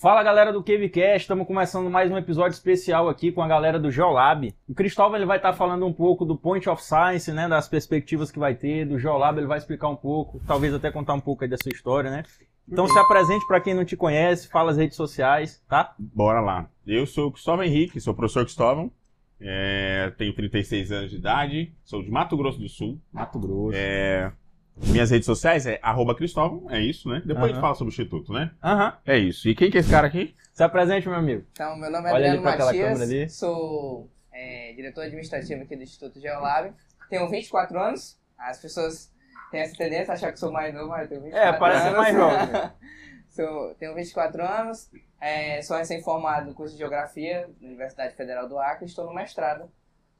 Fala galera do CaveCast, estamos começando mais um episódio especial aqui com a galera do Geolab. O Cristóvão ele vai estar falando um pouco do Point of Science, né, das perspectivas que vai ter, do Geolab ele vai explicar um pouco, talvez até contar um pouco aí da sua história, né? Então se apresente para quem não te conhece, fala as redes sociais, tá? Bora lá. Eu sou o Cristóvão Henrique, sou o professor Cristóvão, é, tenho 36 anos de idade, sou de Mato Grosso do Sul. Mato Grosso. É, minhas redes sociais é arroba Cristóvão, é isso, né? Depois a gente Aham. fala sobre o Instituto, né? Aham. É isso. E quem que é esse cara aqui? Se apresente, meu amigo. Então, meu nome é Olha ali Adriano pra aquela Matias, câmera ali. sou é, diretor administrativo aqui do Instituto Geolab. Tenho 24 anos. As pessoas têm essa tendência a achar que sou mais novo, mas eu tenho 24 É, parece anos. mais jovem. sou, tenho 24 anos, é, sou recém-formado no curso de Geografia na Universidade Federal do Acre e estou no mestrado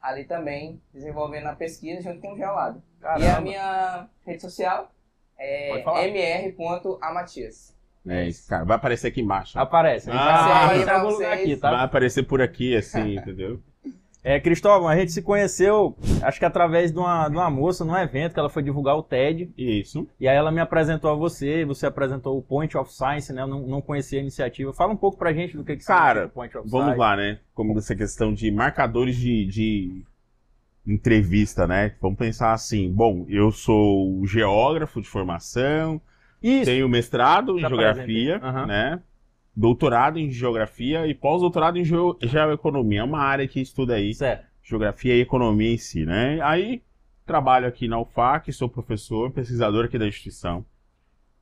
ali também, desenvolvendo a pesquisa junto com o Geolab. E a minha rede social é mr.amatias. É esse cara. Vai aparecer aqui embaixo. Aparece. Ah, vai aparecer em algum lugar aqui, tá? Vai aparecer por aqui, assim, entendeu? É, Cristóvão, a gente se conheceu, acho que através de uma, de uma moça num evento que ela foi divulgar o TED. Isso. E aí ela me apresentou a você, você apresentou o Point of Science, né? Eu não, não conhecia a iniciativa. Fala um pouco pra gente do que, que Cara, Point of Vamos Science. lá, né? Como essa questão de marcadores de, de entrevista, né? Vamos pensar assim. Bom, eu sou geógrafo de formação, Isso. tenho mestrado em geografia. Aham. né? Doutorado em geografia e pós-doutorado em geo- geoeconomia. É uma área que estuda aí Certo. geografia e economia em si, né? Aí trabalho aqui na UFAC, sou professor, pesquisador aqui da instituição.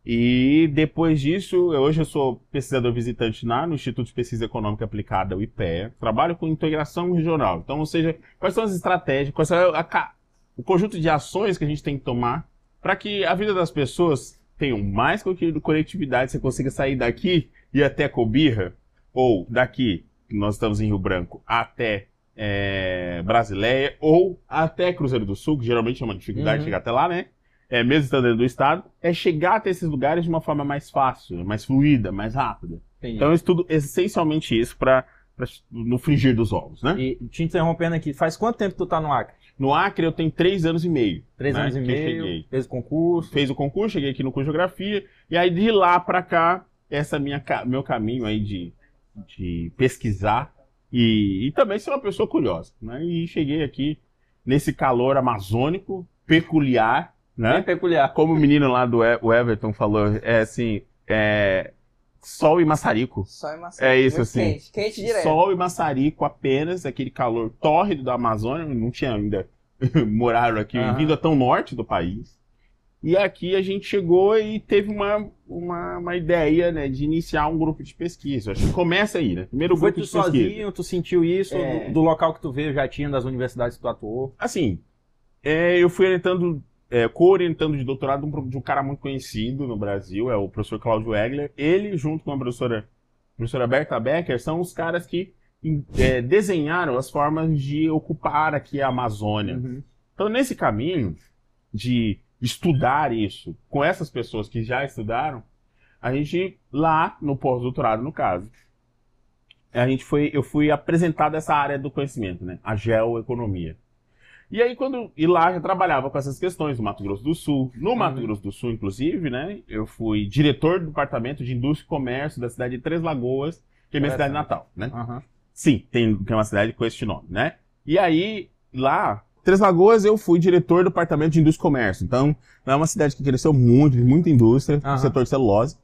E depois disso, eu- hoje eu sou pesquisador visitante lá no Instituto de Pesquisa Econômica Aplicada, o IPEA. Trabalho com integração regional. Então, ou seja, quais são as estratégias, quais são a ca- o conjunto de ações que a gente tem que tomar para que a vida das pessoas tenham mais co- conectividade, você consiga sair daqui e até Cobirra, ou daqui, nós estamos em Rio Branco, até é, Brasileia, ou até Cruzeiro do Sul, que geralmente é uma dificuldade Uhum. chegar até lá, né? É, mesmo estando dentro do estado, é chegar até esses lugares de uma forma mais fácil, mais fluida, mais rápida. Entendi. Então eu estudo essencialmente isso para no frigir dos ovos, né? E te interrompendo aqui, faz quanto tempo que tu tá no Acre? No Acre eu tenho três anos e meio. Três né, anos e meio, cheguei. fez o concurso. Fez o concurso, cheguei aqui no curso de Geografia, e aí de lá para cá, essa minha ca- meu caminho aí de, de pesquisar e, e também ser uma pessoa curiosa, né? E cheguei aqui nesse calor amazônico, peculiar, Bem né? peculiar. Como o menino lá do E- o Everton falou, é assim, é sol e maçarico. Só em Maceió. É isso, Muito assim. Quente, quente direto. Sol e maçarico apenas, aquele calor tórrido da Amazônia, não tinha ainda moraram aqui, Aham. vindo tão norte do país. E aqui a gente chegou e teve uma, uma, uma ideia, né, de iniciar um grupo de pesquisa. Acho que começa aí, né? Primeiro Foi grupo tu de pesquisa. sozinho, tu sentiu isso É. do, do local que tu veio, já tinha, das universidades que tu atuou? Assim, é, eu fui orientando, é, co-orientando de doutorado de um, cara muito conhecido no Brasil, é o professor Cláudio Egler. Ele, junto com a professora, professora Berta Becker, são os caras que é, desenharam as formas de ocupar aqui a Amazônia. Uhum. Então, nesse caminho de estudar isso com essas pessoas que já estudaram, a gente, lá no pós-doutorado, no caso, a gente foi, eu fui apresentado essa área do conhecimento, né? A geoeconomia. E aí, quando. E lá eu trabalhava com essas questões do Mato Grosso do Sul. No Mato Uhum. Grosso do Sul, inclusive, né? Eu fui diretor do departamento de indústria e comércio da cidade de Três Lagoas, que é minha cidade natal, né? Aham. Sim, tem, tem uma cidade com este nome, né? E aí, lá, Três Lagoas, eu fui diretor do departamento de indústria e comércio. Então, é uma cidade que cresceu muito, muita indústria, no setor de celulose.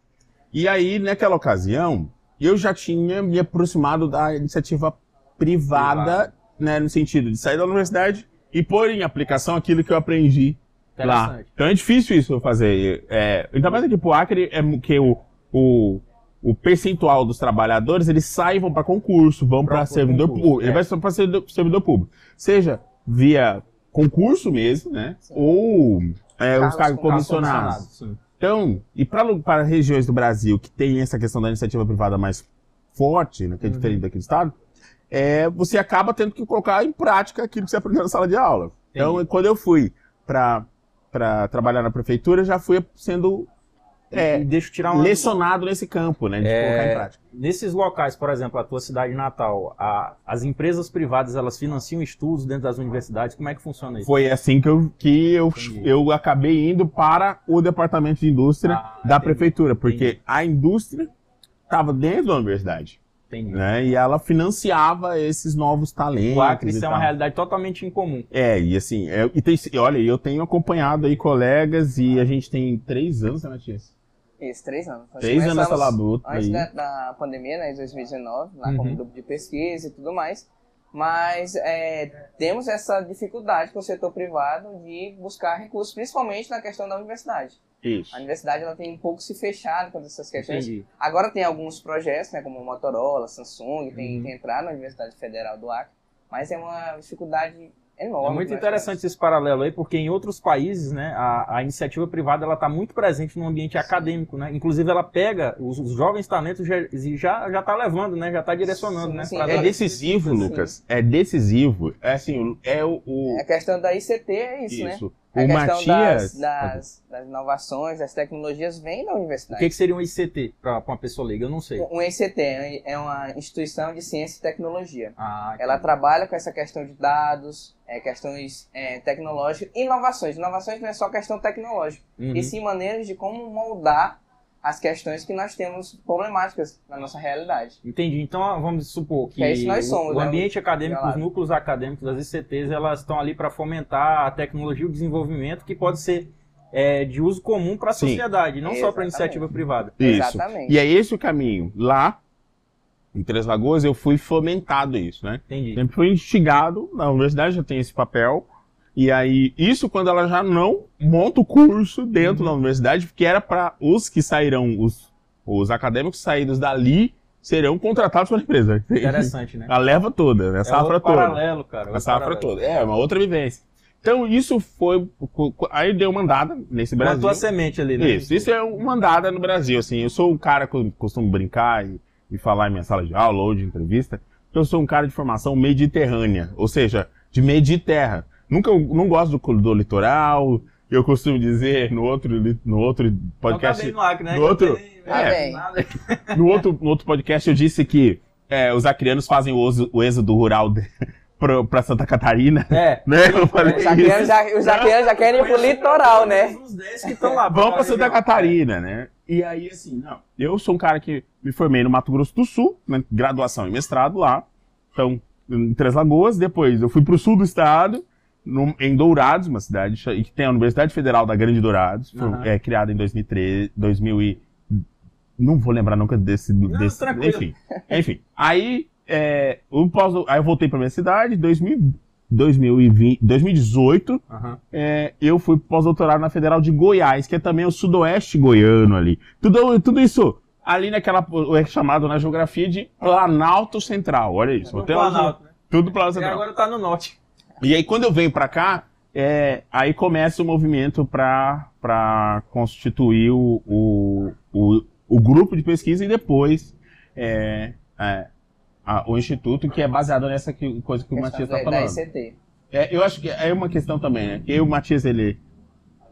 E aí, naquela ocasião, eu já tinha me aproximado da iniciativa privada, né? No sentido de sair da universidade e pôr em aplicação aquilo que eu aprendi lá. Então é difícil isso fazer. É, ainda mais aqui pro Acre, é que o, o, o percentual dos trabalhadores, eles saem, vão para concurso, vão para servidor público. é. Ele vai só para servidor, servidor público. Seja via concurso mesmo, né? Sim. Ou é, os Cargos com- cargos comissionados. Sim. Então, e para, regiões do Brasil que tem essa questão da iniciativa privada mais forte, né, que é Uhum. diferente daquele estado, é, você acaba tendo que colocar em prática aquilo que você aprendeu na sala de aula. Então, Entendi. quando eu fui para trabalhar na prefeitura, já fui sendo é, E deixa eu tirar uma. lecionado nesse campo, né, de É, colocar em prática. Nesses locais, por exemplo, a tua cidade natal, a- as empresas privadas elas financiam estudos dentro das universidades. Como é que funciona isso? Foi assim que eu, que eu, Entendi. eu acabei indo para o departamento de indústria Ah, da entendi. prefeitura, porque Entendi. a indústria estava dentro da universidade. Né? E ela financiava esses novos talentos. O Acre e isso é uma realidade totalmente incomum. É, e assim, é, e tem, olha, eu tenho acompanhado aí colegas e a gente tem três anos, né, Matias? Três anos. Nós Três anos nessa labuta Antes da, da pandemia, né, em 2019, lá Uhum. como grupo de pesquisa e tudo mais. Mas é, temos essa dificuldade com o setor privado de buscar recursos, principalmente na questão da universidade. Isso. A universidade ela tem um pouco se fechado com essas questões. Entendi. Agora tem alguns projetos, né, como Motorola, Samsung, tem, Uhum. tem entrado na Universidade Federal do Acre, mas é uma dificuldade enorme. É muito que nós interessante esse paralelo aí, porque em outros países, né, a, a iniciativa privada ela está muito presente no ambiente acadêmico, né? Inclusive ela pega os, os jovens talentos já e já já está levando, né? Já está direcionando, Sim, né? sim. É decisivo, Sim. Lucas. É decisivo. É assim, é o. o- temos. A questão da ICT é isso, né? A O questão Matias. das, das, das inovações, das tecnologias vem da O universidade. que, que seria um ICT para uma pessoa leiga? Eu não sei. Um ICT é uma instituição de ciência e tecnologia. Ah, Ela trabalha com essa questão de dados, é, questões é, tecnológicas, inovações. Inovações não é só questão tecnológica, Uhum. e sim maneiras de como moldar as questões que nós temos problemáticas na nossa realidade. Entendi. Então vamos supor que, Que é isso nós somos, o, o né? ambiente acadêmico, os núcleos acadêmicos das ICTs, elas estão ali para fomentar a tecnologia e o desenvolvimento que pode ser é, de uso comum para a sociedade, não só para Exatamente. iniciativa privada. Isso. Exatamente. E é esse o caminho. Lá, em Três Lagoas, eu fui fomentado isso, né? Entendi. Sempre fui instigado, na universidade já tem esse papel. E aí, isso quando ela já não monta o curso dentro Uhum. da universidade, porque era para os que sairão, os, os acadêmicos saídos dali, serão contratados pela empresa. Interessante, né? A leva toda, né? a É safra outro toda. paralelo, cara. A safra paralelo. toda. É, uma outra vivência. Então, isso foi. Aí deu uma andada nesse Brasil. Plantou a semente ali, né? Isso, isso é uma andada no Brasil, assim. Eu sou um cara que costumo brincar e, e falar em minha sala de aula ou de entrevista. Eu sou um cara de formação mediterrânea, ou seja, de meio de terra. Nunca, não gosto do, do litoral. Eu costumo dizer no outro, no outro podcast. no Acre, né? no outro- é. No outro, no outro podcast eu disse que é, os acrianos fazem o, o êxodo rural de, pra, pra Santa Catarina. É. Né? Eu falei Os acrianos já, os acrianos já querem ir pro litoral, né? Uns 10 que estão lá. Vamos pra Santa região. Catarina, né? E aí, assim, não. Eu sou um cara que me formei no Mato Grosso do Sul, né? graduação e mestrado lá. Então, em Três Lagoas. Depois, eu fui pro sul do estado, num- em Dourados, uma cidade que tem a Universidade Federal da Grande Dourados. Foi, Aham. é criada em 2013, 2000 e... Não vou lembrar nunca desse... desse tranquilo. enfim, enfim. Aí, é, o pós, aí eu voltei pra minha cidade, 2000, 2020, 2018 Aham. é, eu fui pós-doutorado na Federal de Goiás, que é também o sudoeste goiano ali. Tudo, tudo isso ali naquela, é chamado na geografia de Planalto Central, olha isso. No Azul, Planalto, né? Tudo Planalto E Central. agora tá no norte. E aí quando eu venho pra cá, é, aí começa o movimento pra constituir o, o, o, o grupo de pesquisa e depois é, é, a- o instituto, que é baseado nessa que- coisa que o Matias da, está da falando. ICT. É, eu acho que é uma questão também, né? Que o Matias, ele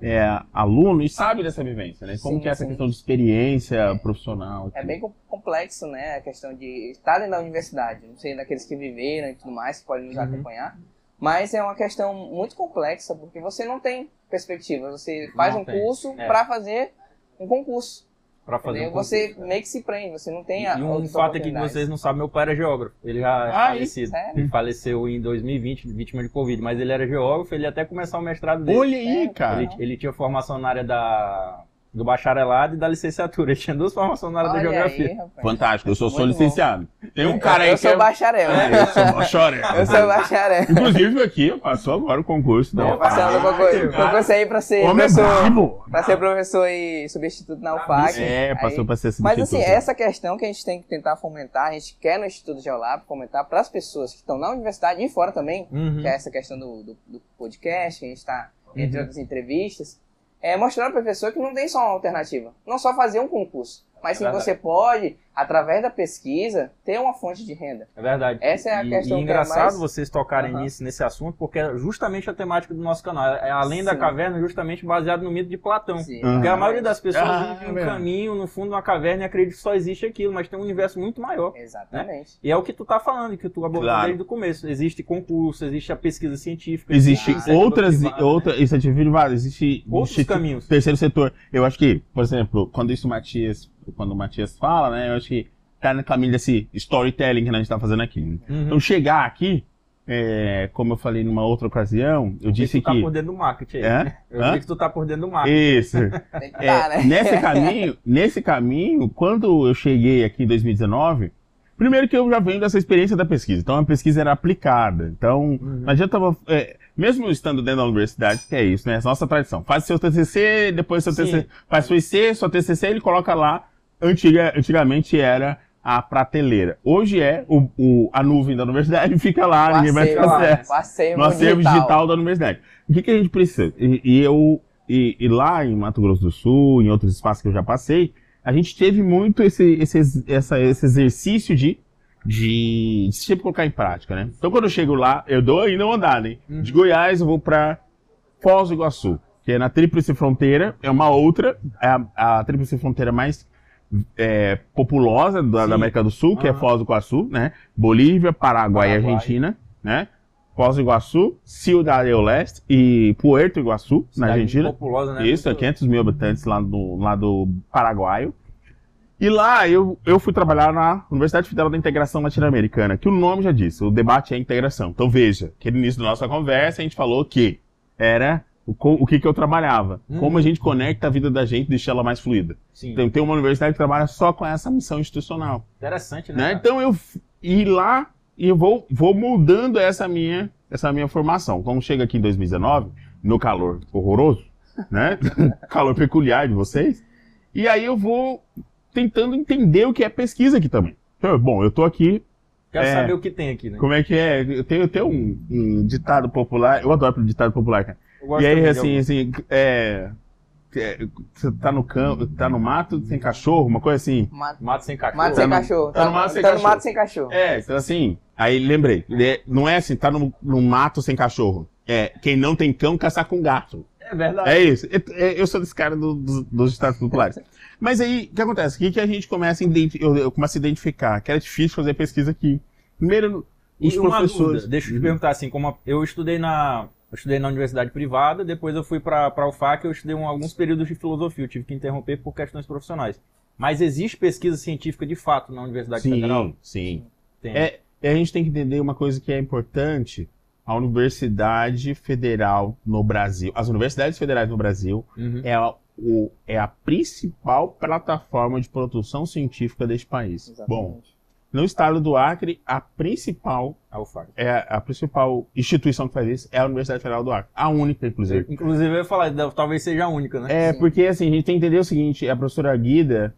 é aluno e sabe dessa vivência, né? Como Sim, que é essa sim. questão de experiência profissional. É bem com- complexo, né? A questão de estar dentro da universidade. Não sei daqueles que viveram e tudo mais, que podem nos Uhum. acompanhar. Mas é uma questão muito complexa, porque você não tem perspectiva. Você faz Não um tem, curso é. para fazer um concurso. Pra fazer um concurso. você meio que se prende, você não tem a E um fato aqui que oportunidades. vocês não sabem, meu pai era geógrafo. Ele já é Ah, falecido. sério? Ele faleceu em 2020, vítima de Covid. Mas ele era geógrafo, ele ia até começar o mestrado dele. Olha aí, É, cara. Ele, ele tinha formação na área da, do bacharelado e da licenciatura. Ele tinha duas formações na área da geografia. aí. Fantástico, eu sou bom. licenciado. Tem um cara aí eu que sou é... bacharel. É, eu sou bacharel. Eu sou bacharel. Inclusive aqui, passou agora o concurso Não, Eu passei no concurso, concurso aí pra ser Homem é professor, brabo. pra ser professor e substituto na UFAC. É, passou Aí- pra ser Mas substituto. assim, essa questão que a gente tem que tentar fomentar, a gente quer no Instituto Geolab fomentar para as pessoas que estão na universidade e fora também, Uhum. que é essa questão do, do, do podcast, que a gente está entre Uhum. outras entrevistas, é mostrar para a pessoa que não tem só uma alternativa, não só fazer um concurso, mas É sim você pode, através da pesquisa, ter uma fonte de renda. É verdade. Essa é a e, questão E que é engraçado mais- vocês tocarem Aham. nisso, nesse assunto, porque é justamente a temática do nosso canal. É além da Sim. caverna, justamente baseado no mito de Platão. Sim, Uhum. Porque a maioria das pessoas Ah, vive um é. caminho no fundo de uma caverna e acredita que só existe aquilo, mas tem um universo muito maior. Exatamente. E é o que tu tá falando, que tu abordou Claro. desde o começo. Existe concurso, existe a pesquisa científica. Existe iniciativa outras, privada, né? outra, iniciativa privada, existe Outros caminhos. terceiro setor. Eu acho que, por exemplo, quando isso Matias, quando o Matias fala, né, eu acho que tá no caminho desse storytelling que a gente tá fazendo aqui. Uhum. Então, chegar aqui, é, como eu falei numa outra ocasião, eu disse tu tá que. por dentro do marketing. É? né? Eu Hã? vi que tu tá por dentro do marketing. Isso. Que É, tá, né? nesse caminho, nesse caminho, quando eu cheguei aqui em 2019, primeiro que eu já venho dessa experiência da pesquisa, então a pesquisa era aplicada. Então, Uhum. não adianta, é, mesmo estando dentro da universidade, que é isso, né? É nossa tradição. Faz seu TCC, depois seu Sim. TCC, faz seu IC, sua TCC, ele coloca lá. Antiga, antigamente era a prateleira. Hoje é o, o- a nuvem da universidade, fica lá, ninguém vai ter Passeio, acesso passeio no acervo digital. da universidade. O que, que a gente precisa? E, e eu, e, e lá em Mato Grosso do Sul, em outros espaços que eu já passei, a gente teve muito esse, esse, essa- esse exercício de, de, de sempre colocar em prática, né? Então quando eu chego lá, eu dou ainda uma andada, hein? Uhum. De Goiás eu vou para Foz do Iguaçu, que é na Tríplice Fronteira, é uma outra, é a, a Tríplice Fronteira mais é, populosa da, da América do Sul, que é Aham. Foz do Iguaçu, né? Bolívia, Paraguai, e Paraguai. Argentina, né? Foz do Iguaçu, Ciudad del Leste e Puerto Iguaçu, na Cidade Argentina. Populosa, né? Isso, é Muito- 500 mil habitantes lá do, lá do Paraguaio. E lá eu, eu fui trabalhar na Universidade Federal da Integração Latino-Americana, que o nome já disse, o debate é integração. Então veja, que no início da nossa conversa a gente falou que era o, o que, que eu trabalhava, Uhum. como a gente conecta a vida da gente e deixa ela mais fluida. Sim. Então tem uma universidade que trabalha só com essa missão institucional. Interessante, né? Né? Então eu ir lá e eu vou, vou moldando essa minha, essa minha formação. Como chega aqui em 2019, no calor horroroso, né? calor peculiar de vocês. E aí eu vou tentando entender o que é pesquisa aqui também. Então, bom, eu tô aqui, Quero é. saber o que tem aqui, né? como é que é? Eu tenho, eu tenho um, um ditado popular, eu adoro ditado popular, cara. E aí, assim, assim, é, é, Você tá no campo, tá no mato, tem cachorro, uma coisa assim. Mato, Mato sem cachorro. mato sem no- cachorro. tá no mato sem tá no cachorro. mato sem cachorro. É, então assim, aí lembrei, é, não é assim, tá no, no mato sem cachorro. É, quem não tem cão, caçar com gato. É verdade. É isso. É- eu sou desse cara do- do- dos ditados populares. Mas aí, o que acontece? O que, que a gente começa a identi- eu, eu começo a identificar? Que era difícil fazer pesquisa aqui. Primeiro, os E uma professores. dúvida, deixa eu te Uhum. perguntar assim, como a- eu estudei na eu estudei na universidade privada, depois eu fui para para UFAC, eu estudei um- alguns períodos de filosofia, eu tive que interromper por questões profissionais. Mas existe pesquisa científica de fato na Universidade Federal? Sim, sim. É, e a gente tem que entender uma coisa que é importante. A Universidade Federal no Brasil, as universidades federais no Brasil, Uhum. é a, o- é a principal plataforma de produção científica deste país. Bom, no estado do Acre, a principal A é a principal instituição que faz isso é a Universidade Federal do Acre, a única inclusive. Inclusive eu ia falar, talvez seja a única, né? É Sim. porque assim a gente tem que entender o seguinte, a professora Guida,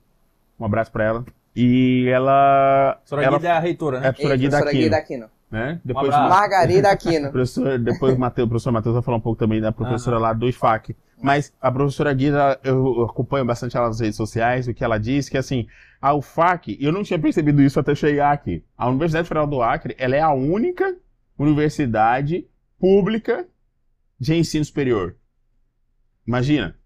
um abraço pra ela, e ela, A professora ela Guida é a reitora, é a né? professora Ei, Guida professora Aquino, Guida Aquino. né? Depois abraço. Margarida Aquino. professor, depois o Mateus, o professor Matheus vai falar um pouco também da professora lá do IFAC. Mas a professora Guida, eu acompanho bastante ela nas redes sociais, o que ela disse, que assim, a UFAC, eu não tinha percebido isso até chegar aqui. A Universidade Federal do Acre, ela é a única universidade pública de ensino superior. Imagina.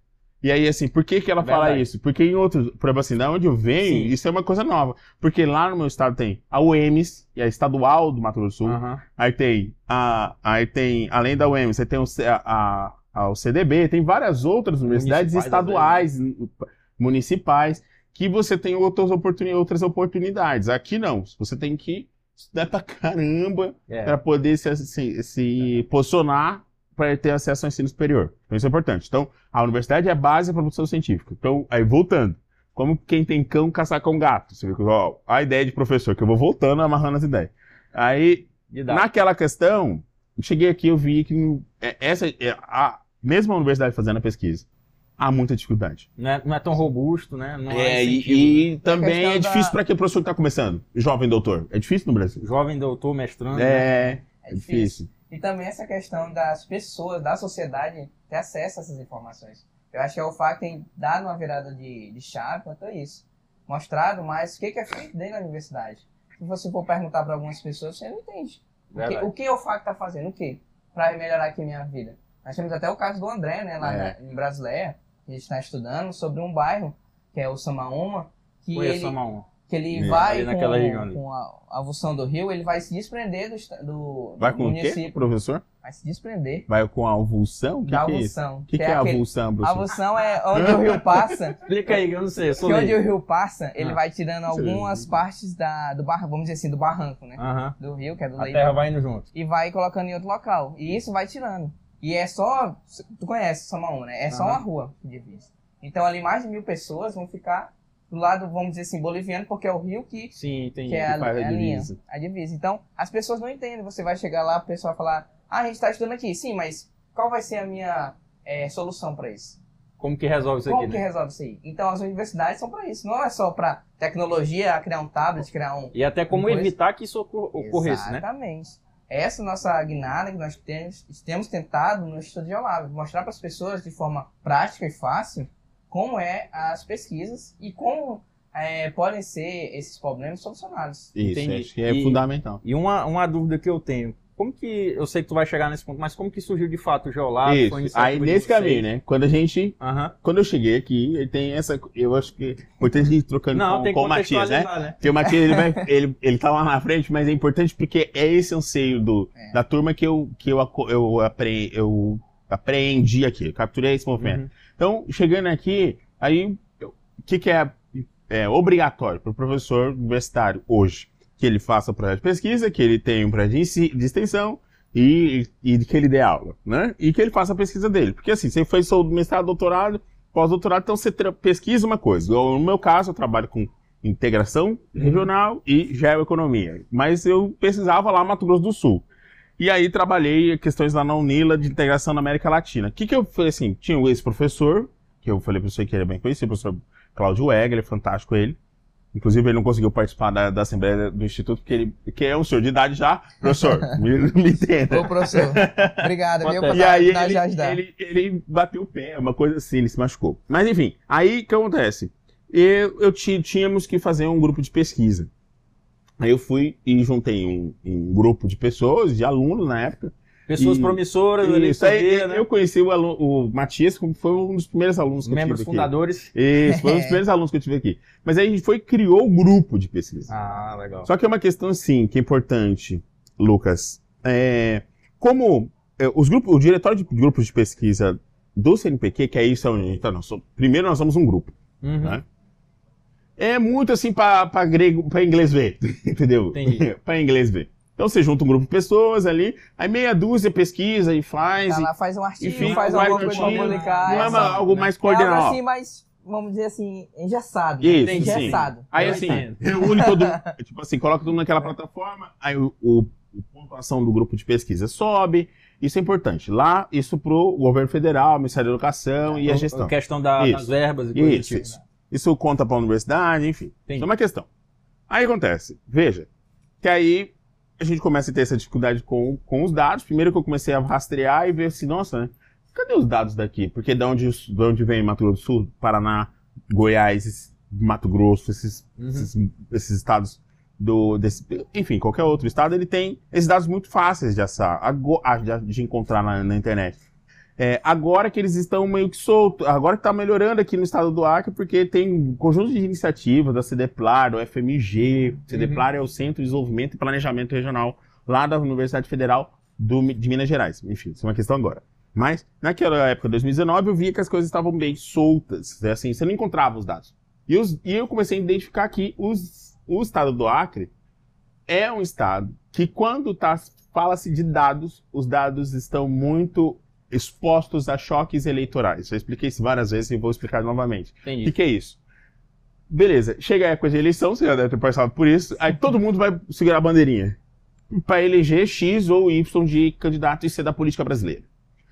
E aí, assim, por que que ela fala Verdade. isso? Porque em outros, por exemplo assim, da onde eu venho, Sim. isso é uma coisa nova. Porque lá no meu estado tem a UEMS, que é a estadual do Mato Grosso do Sul. Aí tem, a, aí tem, além da UEM, você tem o, a- a- o CDB, tem várias outras universidades Municipais, estaduais, municipais, que você tem outras, oportuni outras oportunidades. Aqui não, você tem que estudar pra caramba É. para poder se, se, se posicionar para ter acesso ao ensino superior. Então isso é importante. Então, a universidade é a base da produção científica. Então, aí voltando, como quem tem cão caçar com gato. Você vê que, ó, a ideia de professor, que eu vou voltando, amarrando as ideias. Aí. Naquela questão, cheguei aqui eu vi que é, essa, é, a, mesmo a universidade fazendo a pesquisa, há muita dificuldade. Não, é, não é tão robusto, né? Não É, incentivo. e, e também é da- difícil para aquele professor que está começando, jovem doutor. É difícil no Brasil. Jovem doutor, mestrando. né? É, É é difícil. difícil. E também essa questão das pessoas, da sociedade, ter acesso a essas informações. Eu acho que a UFAC tem dado uma virada de, de chave quanto a isso. Mostrado mais o que é feito dentro da universidade. Se você for perguntar para algumas pessoas, você não entende. O que, o que a UFAC está fazendo? O que? Para melhorar aqui minha vida. Nós temos até o caso do André, né, lá É. na- em Brasileia, que a gente está estudando sobre um bairro, que é o Samaúma, que Conheço ele... a mão. que ele É, vai com, com a avulsão do rio, ele vai se desprender do, do, Vai do com o quê, município. professor? Vai se desprender Vai com a avulsão? O que, da que é isso? avulsão. O que, que é, avulsão, A professor? avulsão é onde o rio passa. Explica aí, que eu não sei, eu sou Que onde o rio passa, ele Ah. vai tirando algumas partes da, do bar, vamos dizer assim, do barranco, né? Aham. Do rio, que é do A leito. terra vai indo junto. E vai colocando em outro local. E isso vai tirando. E é só. Tu conhece Samaúma, né? É só Aham. uma rua que divide. Então ali mais de mil pessoas vão ficar do lado, vamos dizer assim, boliviano, porque é o rio que, Sim, entendi. que é a, faz a é a linha, divisa. a divisa. Então as pessoas não entendem. Você vai chegar lá, o pessoal vai falar: Ah, a gente está estudando aqui. Sim, mas qual vai ser a minha é, solução para isso? Como que resolve isso Como aqui, que né? resolve isso aí? Então as universidades são para isso. Não é só para tecnologia, criar um tablet, criar um. E até como evitar que isso ocor- ocorresse, né? Exatamente. Essa é a nossa guinada que nós temos, temos tentado no Instituto Geolab, mostrar para as pessoas de forma prática e fácil como é as pesquisas e como é, podem ser esses problemas solucionados. Isso, Entendi. acho que é E- fundamental. E uma, uma dúvida que eu tenho. Como que. Eu sei que tu vai chegar nesse ponto, mas como que surgiu de fato o Geolab? Isso. Aí nesse vocês? caminho, né? Quando a gente. Quando eu cheguei aqui, tem essa. Eu acho que. é Importante a gente trocando Não, com, com o Matias, né? né? Porque o Matias, ele, vai, ele, ele tá lá na frente, mas é importante porque é esse anseio do, É. da turma que eu, que eu, eu, apre, eu apreendi aqui, eu capturei esse movimento. Uhum. Então, chegando aqui, aí, o que, que é, é obrigatório para o professor universitário hoje? Que ele faça projeto de pesquisa, que ele tenha um projeto de, extensão e, e que ele dê aula, né? E que ele faça a pesquisa dele. Porque assim, você fez seu mestrado, doutorado, pós-doutorado, então você pesquisa uma coisa. Eu, no meu caso, eu trabalho com integração regional e geoeconomia. Mas eu pesquisava lá Mato Grosso do Sul. E aí trabalhei questões lá na Unila de integração na América Latina. O que que eu falei assim? Tinha esse professor, que eu falei para você que ele é bem conhecido, o professor Cláudio Wegler, é fantástico ele. Inclusive, ele não conseguiu participar da, da Assembleia do Instituto, porque ele que é um senhor de idade já. Professor, me, me entenda. Ô, professor, obrigado, viu, por E aí ele, já ajudar. ele, ele bateu o pé, uma coisa assim, ele se machucou. Mas enfim, aí o que acontece? Eu, eu tínhamos que fazer um grupo de pesquisa. Aí eu fui e juntei um, um grupo de pessoas, de alunos na época. Pessoas E- promissoras ali, Isso aí, né? eu conheci o, aluno, o Matias, como foi um dos primeiros alunos que Membros eu tive aqui. fundadores. Isso, foi um dos primeiros alunos que eu tive aqui. Mas aí a gente foi e criou o grupo de pesquisa. Ah, legal. Só que é uma questão, sim, que é importante, Lucas. É, como é, os grupos, o diretório de grupos de pesquisa do CNPq, que é isso onde a gente tá, somos- primeiro nós somos um grupo. Uhum. né? É muito assim para grego, para inglês ver, entendeu? Para inglês ver. Então você junta um grupo de pessoas ali, aí meia dúzia pesquisa e faz. Tá e lá, faz um artigo, Enfim, faz alguma um coisa pra publicar. não é é uma- algo mais É algo coordenado. assim, mas, vamos dizer assim, engessado. né? Isso, sim. Engessado. Aí Eu assim, entendo. reúne todo tipo assim, coloca tudo naquela plataforma, aí o, o, o pontuação do grupo de pesquisa sobe. Isso é importante. Lá, isso pro governo federal, Ministério da Educação e a A gestão. questão da- Isso. das verbas e coisas Isso, tipo. isso. Isso conta para a universidade, enfim. Entendi. Isso é uma questão. Aí acontece, veja, que aí a gente começa a ter essa dificuldade com, com os dados. Primeiro que eu comecei a rastrear e ver assim, nossa, né? Cadê os dados daqui? Porque de onde, de onde vem Mato Grosso do Sul, Paraná, Goiás, Mato Grosso, esses, Uhum. esses, esses estados do. Desse, enfim, qualquer outro estado, ele tem esses dados muito fáceis de, assar, de, de encontrar na, na internet. É, agora que eles estão meio que soltos, agora que está melhorando aqui no estado do Acre, porque tem um conjunto de iniciativas da CDPLAR, do FMG. CDPLAR é o Centro de Desenvolvimento e Planejamento Regional lá da Universidade Federal do, de Minas Gerais. Enfim, isso é uma questão agora. Mas, naquela época, 2019, eu via que as coisas estavam bem soltas. né? Assim, você não encontrava os dados. E, os- e eu comecei a identificar que os- o estado do Acre é um estado que, quando tá, fala-se de dados, os dados estão muito expostos a choques eleitorais. Eu expliquei isso várias vezes e vou explicar novamente. O que, que é isso? Beleza, chega a época de eleição, você já deve ter passado por isso, aí todo mundo vai segurar a bandeirinha para eleger X ou Y de candidato e ser da política brasileira.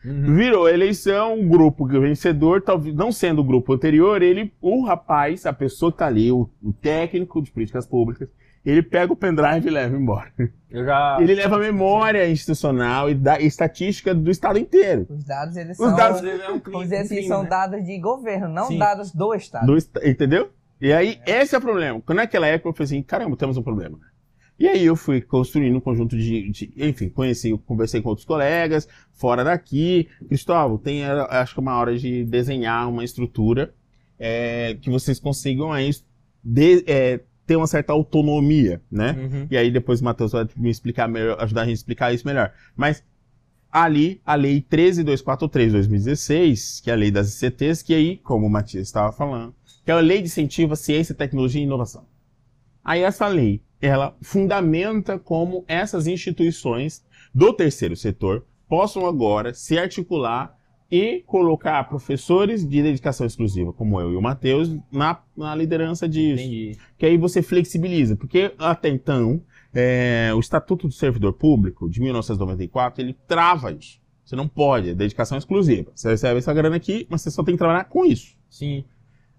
Uhum. Virou a eleição, o grupo vencedor, talvez não sendo o grupo anterior, ele, o rapaz, a pessoa que tá ali, o, o técnico de políticas públicas, ele pega o pendrive e leva embora. Eu já. Ele leva a memória institucional e, da, e estatística do estado inteiro. Os dados, eles Os são, dados- é um crime, vamos dizer assim, crime, são né? dados de governo, não Sim. dados do Estado. Do entendeu? E aí, esse é o problema. Quando naquela época eu falei assim, caramba, temos um problema. E aí eu fui construindo um conjunto de, de- enfim, conheci, conversei com outros colegas, fora daqui. Cristóvão, tem, acho que é uma hora de desenhar uma estrutura eh, que vocês consigam aí de- eh, ter uma certa autonomia, né? Uhum. E aí depois o Matheus vai me explicar melhor, ajudar a gente a explicar isso melhor. Mas ali, a lei 13243 de 2016, que é a lei das ICTs, que aí, como o Matias estava falando, que é a lei de incentivo à ciência, tecnologia e inovação. Aí essa lei, ela fundamenta como essas instituições do terceiro setor possam agora se articular e colocar professores de dedicação exclusiva, como eu e o Matheus, na, na liderança disso Entendi. que aí você flexibiliza, porque até então é, o Estatuto do Servidor Público de 1994 ele trava isso. Você não pode, é dedicação exclusiva. Você recebe essa grana aqui, mas você só tem que trabalhar com isso. Sim.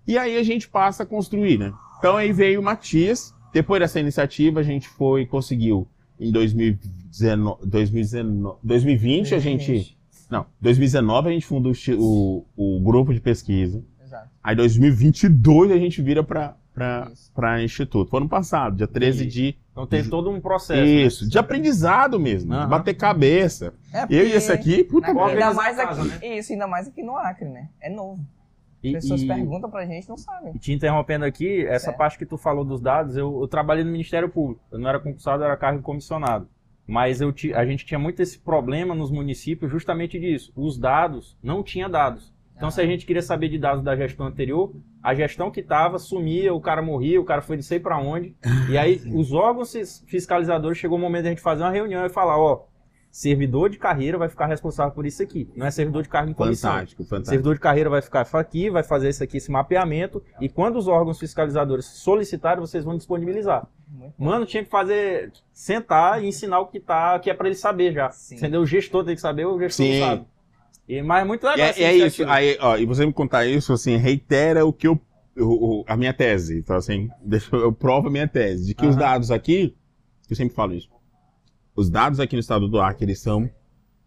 E aí a gente passa a construir, né? Então aí veio o Matias. Depois dessa iniciativa a gente foi conseguiu em 2019, 2019 2020 a gente não 2019 a gente fundou o o, o grupo de pesquisa. Exato. Aí 2022 a gente vira para para instituto. Foi ano passado, dia 13 de Então teve todo um processo. isso, né? de aprendizado mesmo, de Aham. bater cabeça. É Eu e esse aqui, puta Na- Qual ainda mais casa, aqui, isso, ainda mais aqui no Acre, né? É novo. E, As pessoas e- perguntam pra gente, não sabem. e te interrompendo aqui, essa Certo. parte que tu falou dos dados, eu, eu trabalhei no Ministério Público. Eu não era concursado, eu era cargo comissionado. Mas eu a gente tinha muito esse problema nos municípios justamente disso. Os dados, não tinha dados. Então, se a gente queria saber de dados da gestão anterior, a gestão que estava sumia, o cara morria, o cara foi não sei para onde. E aí, os órgãos fis- fiscalizadores, chegou o momento de a gente fazer uma reunião e falar: ó, servidor de carreira vai ficar responsável por isso aqui. Não é servidor de cargo em comissão. fantástico, fantástico. Servidor de carreira vai ficar aqui, vai fazer isso aqui, esse mapeamento, e quando os órgãos fiscalizadores solicitarem, vocês vão disponibilizar. Mano, tinha que fazer, sentar e ensinar o que tá, que é pra ele saber já. Sim. Entendeu? O gestor tem que saber, o gestor Sim. não sabe. E, mas é muito legal é, e é isso, aí, ó, e você me contar isso, assim, reitera o que eu, o- o- a minha tese. Então, assim, deixa, eu provo a minha tese, de que os Aham. dados aqui, eu sempre falo isso, os dados aqui no estado do Acre, eles são,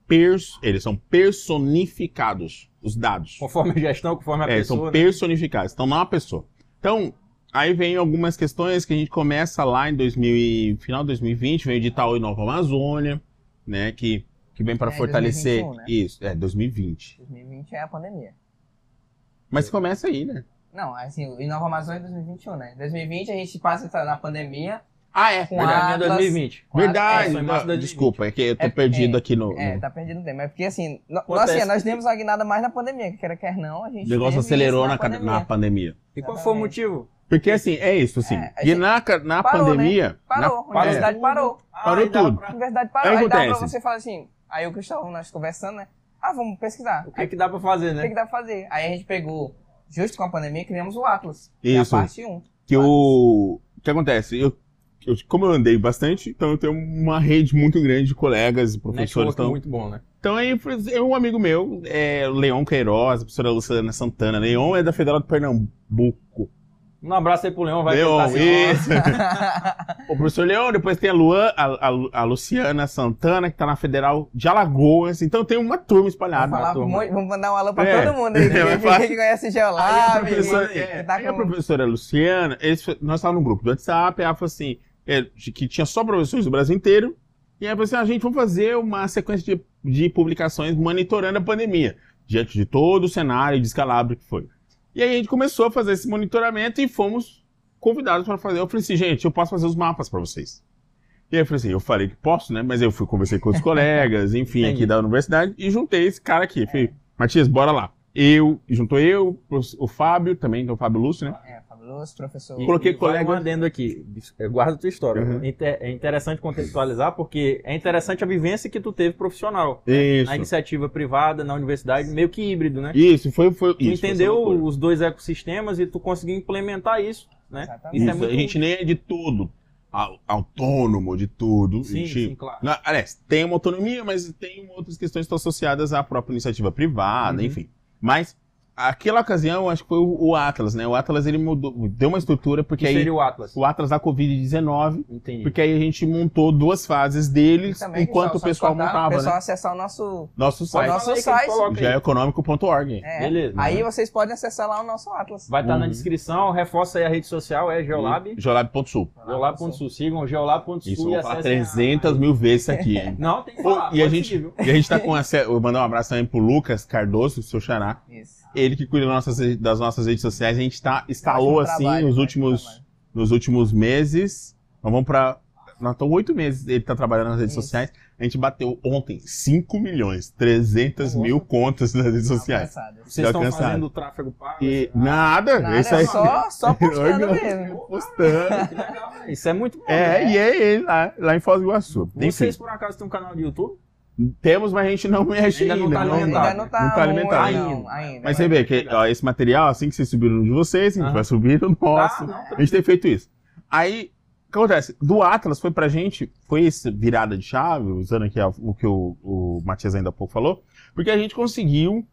pers, eles são personificados, os dados. Conforme a gestão, conforme a É, pessoa. são né? personificados, então não é uma pessoa. Então, aí vem algumas questões que a gente começa lá em 2000 e, final de 2020, vem o edital em Nova Amazônia, né, que, que vem para É, fortalecer 2021, né? isso, é 2020. 2020 é a pandemia. Mas começa aí, né? Não, assim, em Nova Amazônia é 2021, né? 2020 a gente passa na pandemia. Ah, é. Com Verdade, a- minha Atlas- 2020. com a- Verdade. É, março de não, 2020. desculpa, é que eu tô É, perdido é, aqui no, É, no- tá perdido o tempo. É porque assim, no- Acontece. assim, nós demos uma guinada mais na pandemia, que quer quer não, a gente. O negócio acelerou isso na, ca- na pandemia. E qual foi o motivo? Porque assim, é isso, assim. É, a e na, na Parou, né? pandemia. Parou, na- a universidade é. parou. Parou aí dava tudo. pra- A universidade parou. Aí Aí, dá pra você falar assim. Aí o Cristóvão, nós conversando, né? Ah, vamos pesquisar. O que, que dá pra fazer, O que, né? que dá pra fazer? Aí a gente pegou, justo com a pandemia, criamos o Atlas. Que é Isso. a parte 1. Que o. O que acontece? Eu, eu- como eu andei bastante, então eu tenho uma rede muito grande de colegas e professores. Então, muito bom, né? então aí, eu, um amigo meu, é o Leon Queiroz, a professora Luciana Santana. Leon é da Federal de Pernambuco. Um abraço aí pro Leão, vai Leon, isso. o professor Leon, depois tem a, Luan, a, a- a Luciana Santana, que tá na Federal de Alagoas. Então tem uma turma Vamos, espalhada. falar turma. muito- vamos mandar um alô pra É. todo mundo aí. É, que, vai que, falar- que conhece Aí a Geolab. professora, é, tá aí a com- professora Luciana, eles- nós estávamos no grupo do WhatsApp, ela falou assim, é, de que tinha só professores do Brasil inteiro, e aí falou assim, a gente vamos fazer uma sequência de, de publicações monitorando a pandemia, diante de todo o cenário de descalabro que foi. E aí a gente começou a fazer esse monitoramento e fomos convidados para fazer. Eu falei assim, gente, eu posso fazer os mapas para vocês. E aí eu falei assim, eu falei que posso, né? Mas eu fui conversei com os colegas, enfim, aqui da universidade, e juntei esse cara aqui. Falei, Matias, bora lá. Eu, juntou eu, o Fábio também, é o Fábio Lúcio, né? É, fabuloso, professor. E- Coloquei e colega- adendo aqui. Guarda a tua história. Uhum. É inte- É interessante contextualizar porque é interessante a vivência que tu teve profissional. Na Isso. iniciativa privada, na universidade, meio que híbrido, né? Isso, foi, foi Tu isso. foi entendeu loucura. os dois ecossistemas e tu conseguiu implementar isso, né? Exatamente. Isso Isso, é muito... a gente nem é de tudo au- autônomo de tudo. Sim, gente- sim, claro. Na- aliás, tem uma autonomia, mas tem outras questões que estão associadas à própria iniciativa privada, Uhum. enfim. Mas aquela ocasião, acho que foi o, o Atlas, né? O Atlas ele mudou, deu uma estrutura porque que aí seria o Atlas. o Atlas da Covid-19, Entendi. porque aí a gente montou duas fases deles enquanto o pessoal montava, O pessoal né? acessar o nosso. Nosso site, nosso a gente site. aí. geoeconômico.org. É, Beleza. Aí vocês podem acessar lá o nosso Atlas. Vai estar na Uhum. descrição, reforça aí a rede social, é Geolab. Geolab.sul. Geolab.sul. Sigam Geolab.sul Isso, e vou falar acessem a- 300 mil vezes isso aqui, hein? Não, tem que falar. e a gente, seguir, e a gente tá com essa. Eu vou mandar um abraço também pro Lucas Cardoso, seu xará. Isso. Ele que cuida das nossas, das nossas redes sociais. A gente tá, escalou Ótimo assim trabalho, nos ótimo últimos trabalho. nos últimos meses. Nós vamos para. Nós estamos oito meses ele está trabalhando nas redes Isso. sociais. A gente bateu ontem 5 milhões, 300 Nossa. mil contas nas redes sociais. Alcançado. Vocês estão alcançado. fazendo tráfego pago? E nada, Nada, isso aí. só, só postando mesmo. Postando. Que legal, né? Isso é muito bom. É, né? e é ele lá, lá em Foz do Iguaçu. Vocês, Enfim, por acaso, têm um canal de YouTube? Temos, mas a gente não mexe Ainda ainda. não tá alimentado. Ainda não tá, Não tá alimentado. Não, ainda. Mas você vê que ó, esse material, assim que vocês subiram no de vocês, a gente Aham. vai subir no nosso. Tá, não, A gente tem feito isso. Aí, o que acontece? Do Atlas foi pra gente, foi essa virada de chave, usando aqui a- o que o, o Matias ainda há pouco falou, porque a gente conseguiu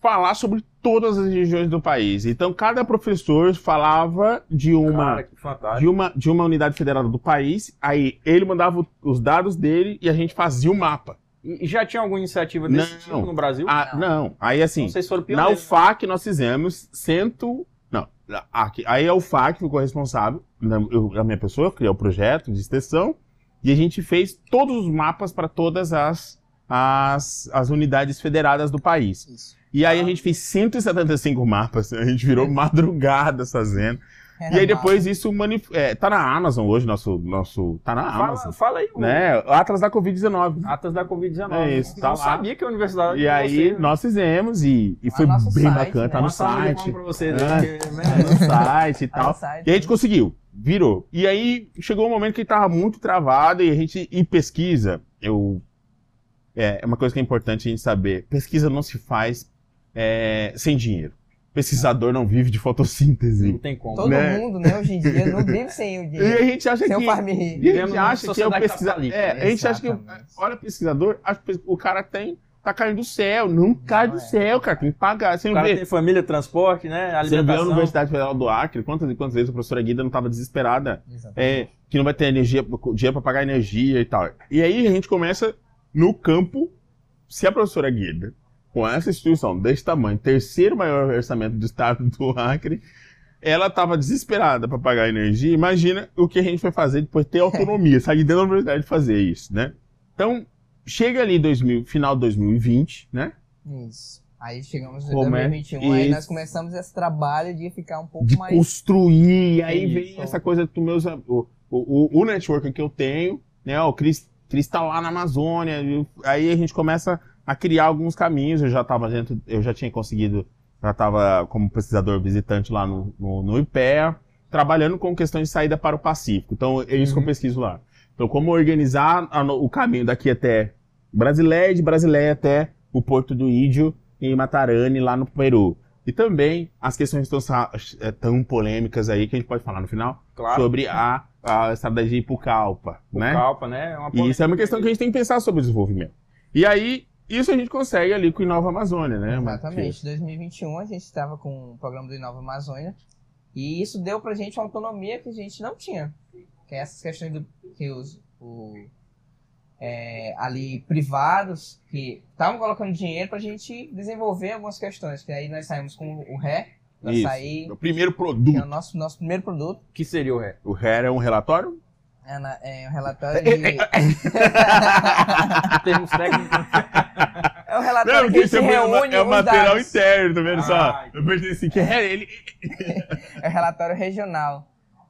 falar sobre todas as regiões do país. Então, cada professor falava de uma, Cara, de uma, de uma unidade federada do país, aí ele mandava os dados dele e a gente fazia o mapa. E já tinha alguma iniciativa desse Não. tipo no Brasil? Ah, não. Aí, assim, Vocês foram na. UFAC nós fizemos cento. Não, aqui, aí a UFAC ficou responsável, né, eu- a minha pessoa, criou o projeto de extensão, e a gente fez todos os mapas para todas as, as, as unidades federadas do país. Isso. E aí a gente fez 175 mapas, a gente virou madrugadas fazendo. E aí depois isso manif... é, tá na Amazon hoje, nosso. nosso tá na Fala, Amazon. fala aí. Né? Atlas da Covid-19. Atas da Covid-19. É isso, tá lá. sabia que a universidade. E aí vocês, né? nós fizemos e, e foi no bem site, bacana, né? tá no Uma salva de site. palmas pra vocês. É. né? Porque, Tá né? no site e Tá no tal. site. E a gente conseguiu, virou. E aí chegou um momento que tava muito travado e a gente, e pesquisa, eu, é é uma coisa que é importante a gente saber, pesquisa não se faz é, sem dinheiro. Pesquisador não vive de Não fotossíntese. tem como. Todo né? mundo, né, hoje em dia, não vive sem o E a dinheiro. gente acha Sem o que... farm E a gente acha que é o pesquisador... É, a gente acha que... Olha, pesquisador, o cara tem... Tá caindo do céu. Não cai Não do é. céu, cara. Tem que pagar. Você O não cara vê... tem família, transporte, né? Você vê a Alimentação. Universidade Federal do Acre, quantas e quantas vezes a professora Guida não estava desesperada, Exatamente. é, que não vai ter energia, dinheiro para pagar energia e tal. E aí a gente começa no campo, se a professora Guida, com essa instituição desse tamanho, terceiro maior orçamento do estado do Acre, ela estava desesperada para pagar energia, imagina o que a gente vai fazer depois de ter autonomia, sair dentro da universidade fazer isso, né? Então, chega ali 2000, final de 2020, né? Isso. Aí chegamos em Como é? 2021, aí nós começamos esse trabalho de ficar um pouco de mais... construir. E aí Isso. vem essa coisa do meus. O, o, o network que eu tenho, né? O Cris, Cris tá lá na Amazônia. aí a gente começa a criar alguns caminhos. Eu já tava dentro, eu já tinha conseguido, já estava como pesquisador visitante lá no, no, no IPEA, trabalhando com questões de saída para o Pacífico. Então é isso que eu Uhum. pesquiso lá. Então, como organizar a o caminho daqui até Brasileia, de Brasileia até o Porto do Ídio, em Matarani, lá no Peru. E também as questões tão, eh, tão polêmicas aí que a gente pode falar no final Claro. sobre a, a estrada de Ipucalpa, né? Calpa, né? É uma E isso é uma questão que a gente tem que pensar sobre o desenvolvimento. E aí, isso a gente consegue ali com o Inova Amazônia, né? Exatamente. Em 2021 a gente estava com o programa do Inova Amazônia e isso deu pra gente uma autonomia que a gente não tinha. Que é essas questões do, que os o, é, ali privados que estavam colocando dinheiro pra gente desenvolver algumas questões. Que aí nós saímos com o Ré, nós Isso. saí, O primeiro que é produto. o nosso, nosso primeiro produto. que seria o ré? O RER é um relatório? É, na- é um relatório de. Termos técnicos. é um relatório que a gente é, reúne é os material dados. interno, tá vendo Ah, só? Eu pensei assim, que é ele. É o relatório regional,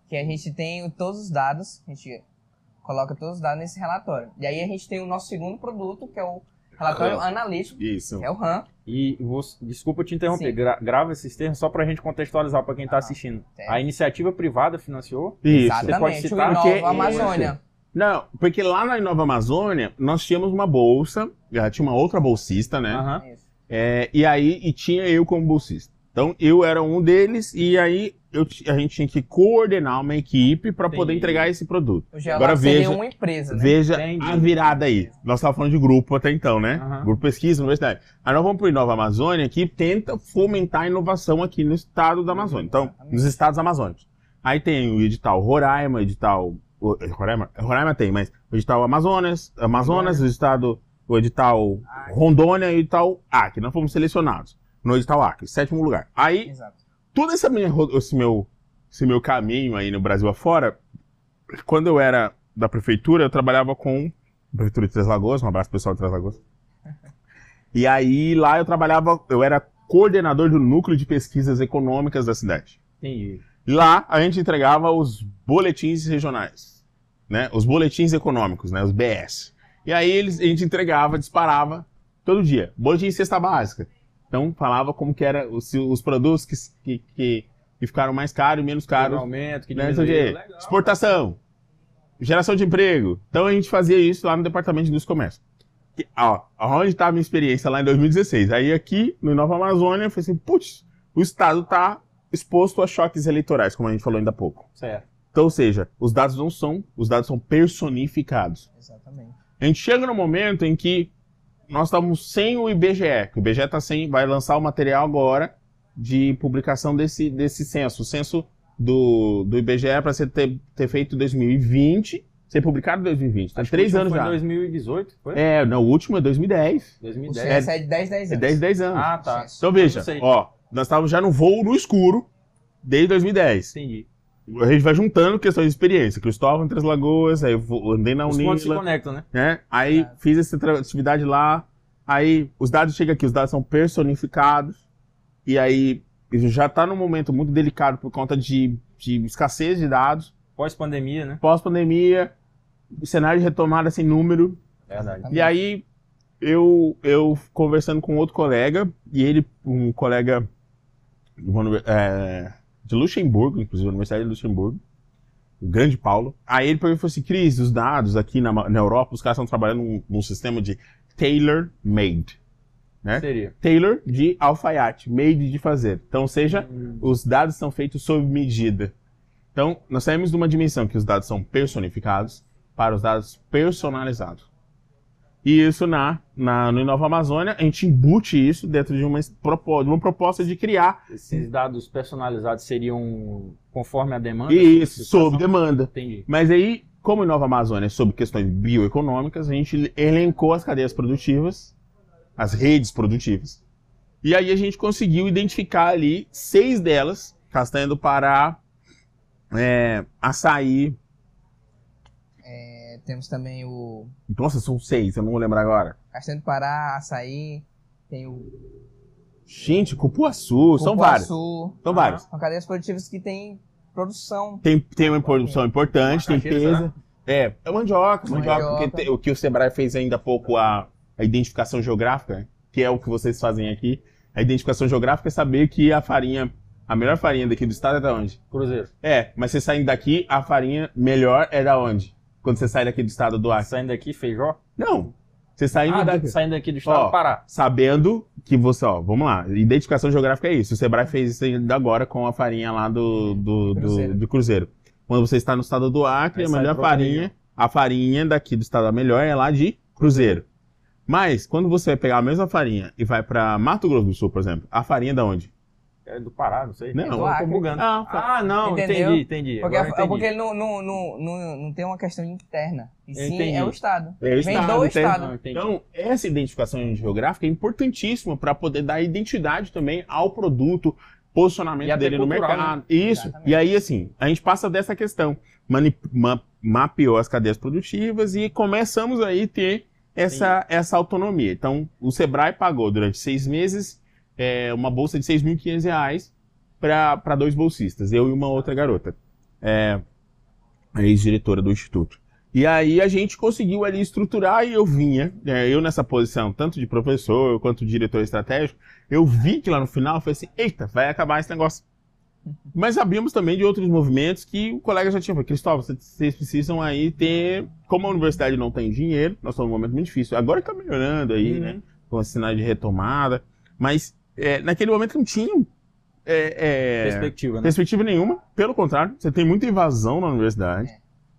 que a gente tem todos os dados, a gente coloca todos os dados nesse relatório. E aí a gente tem o nosso segundo produto, que é o relatório Ah. analítico, Isso. que é o RAM. E você, desculpa te interromper, gra- grava esses termos só pra gente contextualizar pra quem tá Ah, assistindo. certo. A iniciativa privada financiou? Isso. pode Exatamente, o citar? Inova Porque- Amazônia. Não, porque lá na Nova Amazônia, nós tínhamos uma bolsa, já tinha uma outra bolsista, né? Aham. Isso. É, e aí, e tinha eu como bolsista. Então, eu era um deles, e aí eu a gente tinha que coordenar uma equipe para poder entregar esse produto. Agora veja- uma empresa, né? Veja Entendi. a virada aí. Nós estávamos falando de grupo até então, né? Aham. Grupo pesquisa, universidade. Aí nós vamos para o Inova Amazônia, que tenta fomentar a inovação aqui no estado da Amazônia. Então, Exatamente. nos estados amazônicos. Aí tem o edital Roraima, o edital. o- Roraima? Roraima tem, mas o edital Amazonas, Amazonas, o estado. O edital Rondônia e o edital Acre. Nós fomos selecionados no edital Acre, sétimo lugar. Aí Exato. Todo minha, ro- esse meu, esse meu caminho aí no Brasil afora, quando eu era da prefeitura, eu trabalhava com a prefeitura de Três Lagoas, um abraço pessoal de Três Lagoas. E aí lá eu trabalhava, eu era coordenador do núcleo de pesquisas econômicas da cidade. Entendi. Lá a gente entregava os boletins regionais, né? Os boletins econômicos, né? Os BS. E aí eles, a gente entregava, disparava todo dia. Boletim de cesta básica. Então falava como que era os, os produtos que, que, que, que ficaram mais caros e menos caros. aumento, que Né? Exportação. Geração de emprego. Então a gente fazia isso lá no departamento de comércio. E, ó, onde estava a minha experiência lá em 2016? Aí aqui, no Nova Amazônia, eu falei assim, putz, o Estado está exposto a choques eleitorais, como a gente falou ainda há pouco. Certo. Então, ou seja, os dados não são, os dados são personificados. Exatamente. A gente chega no momento em que nós estamos sem o IBGE, que o IBGE tá sem, vai lançar o material agora de publicação desse, desse censo. O censo do, do IBGE é para ser ter, ter feito em 2020, ser publicado em 2020. Tem Acho que três anos foi já. em 2018, foi? É, não, o último é 2010. O 2010. censo é de 10, 10 É anos. 10, 10 anos. Ah, tá. então veja, ó, nós estávamos já no voo no escuro desde 2010. Entendi. A gente vai juntando questões de experiência. Cristóvão, Três Lagoas, aí eu andei na Os pontos se Unila, conectam, né? né? Aí É. fiz essa atividade lá. Aí os dados chegam aqui, os dados são personificados. E aí isso já está num momento muito delicado por conta de, de escassez de dados. Pós-pandemia, né? Pós-pandemia, cenário de retomada sem número. Verdade. E aí eu, eu conversando com outro colega, e ele, um colega é, de Luxemburgo, inclusive, a Universidade de Luxemburgo, o grande Paulo. Aí ele perguntou assim, Cris, os dados aqui na, na Europa, os caras estão trabalhando num, num sistema de tailor-made. né? Seria. Tailor de alfaiate, made de fazer. Então, ou seja, os dados são feitos sob medida. Então, nós saímos de uma dimensão que os dados são personificados para os dados personalizados. E isso na, na, no Inova Amazônia, a gente embute isso dentro de uma, de uma proposta de criar Esses dados personalizados seriam conforme a demanda? isso sob demanda. Entendi. Mas aí, como Inova Amazônia é sobre questões bioeconômicas, a gente elencou as cadeias produtivas, as redes produtivas. E aí a gente conseguiu identificar ali seis delas, Castanha do Pará, é, açaí. Temos também o Nossa, são seis, eu não vou lembrar agora. Castanho do Pará, Açaí, tem o Gente, Cupuaçu, são vários. Cupuaçu. São vários. São cadeias produtivas que têm produção. Tem, tem uma produção importante, tem peso. É, é mandioca, mandioca, Mandioca. porque tem- o que o Sebrae fez ainda há pouco, a, a identificação geográfica, né, que é o que vocês fazem aqui. A identificação geográfica é saber que a farinha, a melhor farinha daqui do estado é da onde? Cruzeiro. É, mas você saindo daqui, a farinha melhor é da onde? Quando você sai daqui do estado do Acre. Saindo daqui, Feijó? Não, você saindo Ah, daqui. saindo daqui do estado Ó, do Pará. Sabendo que você, ó, vamos lá, identificação geográfica é isso. O Sebrae fez isso ainda agora com a farinha lá do, do, do, Cruzeiro. do Cruzeiro. Quando você está no estado do Acre, Aí a sai melhor farinha, a farinha daqui do estado da melhor é lá de Cruzeiro. Mas, quando você vai pegar a mesma farinha e vai pra Mato Grosso do Sul, por exemplo, a farinha é da onde? É do Pará, não sei. Não. Eu Do tô Acre. bugando. Ah, Ah, não, Entendeu? entendi, entendi. Porque, eu é entendi. porque ele não, não, não, não, não tem uma questão interna. E Eu sim entendi. é o Estado. É o Vem estado, do Estado. Não. Então, essa identificação geográfica é importantíssima para poder dar identidade também ao produto, posicionamento E dele no cultural, mercado. Isso. Exatamente. E aí, assim, a gente passa dessa questão. Mani- ma- mapeou as cadeias produtivas e começamos aí a ter essa, essa autonomia. Então, o Sebrae pagou durante seis meses é, uma bolsa de 6.500 reais para dois bolsistas, eu e uma outra garota. É, a ex-diretora do Instituto. E aí a gente conseguiu ali estruturar e eu vinha, né, eu nessa posição, tanto de professor quanto de diretor estratégico, eu vi que lá no final eu falei assim, eita, vai acabar esse negócio. Mas sabíamos também de outros movimentos que o colega já tinha falado, Cristóvão, vocês- precisam aí ter, como a universidade não tem dinheiro, nós estamos num momento muito difícil, agora está melhorando aí, Uhum. né, com a sinal de retomada, mas é, naquele momento não tinha é, é, Perspectiva, né? perspectiva nenhuma, pelo contrário, você tem muita invasão na universidade.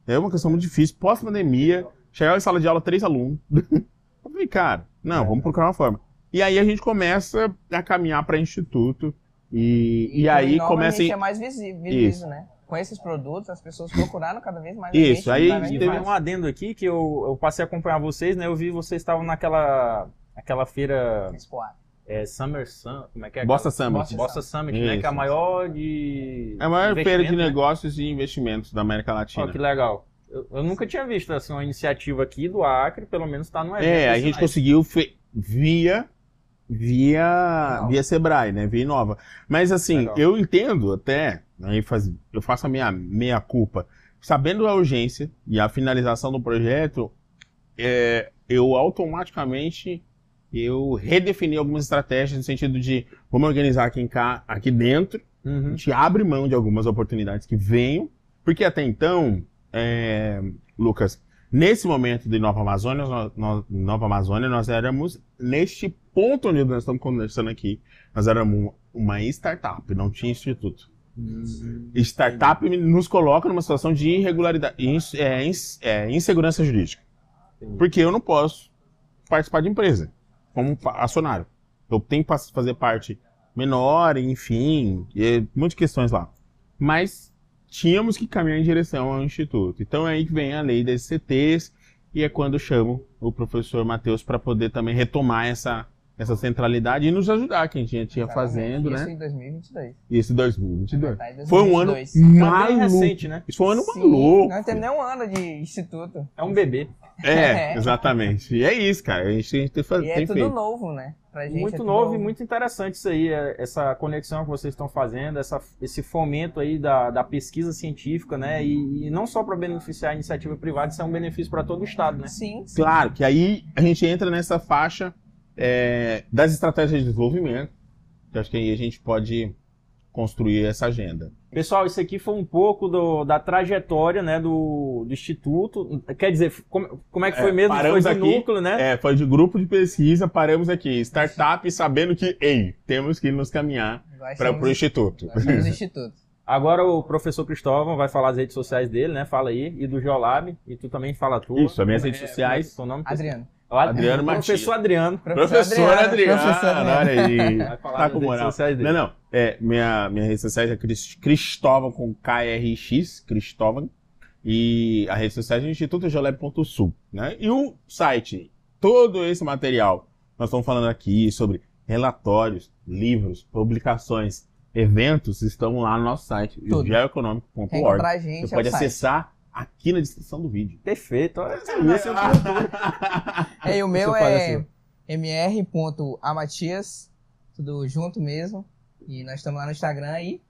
É uma questão muito difícil. Pós-pandemia, chegar em sala de aula três alunos. Eu falei, cara, não, vamos procurar uma forma. E aí a gente começa a caminhar para instituto. E, e, com aí começa. A gente em- é mais visível, né? Com esses produtos, as pessoas procuraram cada vez mais. Isso, aí E teve mais. um adendo aqui que eu, eu passei a acompanhar vocês, né? Eu vi vocês estavam naquela aquela feira Expoar. É, Summer Sun, como é que é? Bossa Summit. Bossa Summit, né? Que é a Isso. maior de É a maior feira de né? negócios e investimentos da América Latina. que legal. Eu, eu nunca tinha visto assim, uma iniciativa aqui do Acre, pelo menos tá no evento. É, a gente conseguiu fe- via via via Sebrae, né? Via Inova. Mas assim, Legal. eu entendo até aí faz, eu faço a minha meia culpa. Sabendo a urgência e a finalização do projeto, é, eu automaticamente eu redefini algumas estratégias no sentido de vamos organizar aqui, em cá, aqui dentro, a Uhum. gente abre mão de algumas oportunidades que venham, porque até então, é, Lucas, nesse momento de Nova Amazônia, nós, Nova Amazônia, nós éramos, neste ponto onde nós estamos conversando aqui, nós éramos uma startup, não tinha instituto. Startup nos coloca numa situação de irregularidade, é, é, insegurança jurídica. Porque eu não posso participar de empresa como acionário. Eu tenho que fazer parte menor, enfim, e muitas questões lá. Mas tínhamos que caminhar em direção ao instituto. Então é aí que vem a lei das CTs e é quando chamo o professor Matheus para poder também retomar essa essa centralidade e nos ajudar que a gente tinha Exatamente. fazendo, Isso né? em 2022. Esse 2022. Tá em Foi um ano 2022. Maluco. recente, né? Isso foi um ano Sim, maluco. Não tem nem um ano de instituto. É um bebê. É, exatamente. E é isso, cara. A gente, a gente tem, E é tem tudo feito. novo, né? Pra gente é muito tudo novo e muito interessante isso aí, é- essa conexão que vocês estão fazendo, essa, esse fomento aí da, da pesquisa científica, né? E, e não só para beneficiar a iniciativa privada, isso é um benefício para todo o Estado, né? Sim, sim. Claro, que aí a gente entra nessa faixa é, das estratégias de desenvolvimento. Que acho que aí a gente pode construir essa agenda. Pessoal, isso aqui foi um pouco do- da trajetória né, do, do Instituto. Quer dizer, como, como é que foi É, mesmo? Foi de aqui. núcleo, né? É, foi de grupo de pesquisa, paramos aqui. Startup sabendo que, ei, temos que nos caminhar para o instituto. instituto. Agora o professor Cristóvão vai falar as redes sociais dele, né? Fala aí. E do Geolab. E tu também fala tua. Isso, as minhas é- redes sociais. é seu nome? Adriano. O Ad- Adriano Martins. Professor Adriano. Professor Adriano, professor Adriano. olha aí. Tá com moral. Não, não. É, minha, minha rede social é Cris- Cristóvão com KRX, Cristóvão. E a rede social é institutojoleb.sul, né? E o site, todo esse material, nós estamos falando aqui sobre relatórios, livros, publicações, eventos, estão lá no nosso site, gente Você é pode site. acessar aqui na descrição do vídeo. Perfeito. Olha, esse é o É, e o meu é assim. mr.amatias, tudo junto mesmo. E nós estamos lá no Instagram e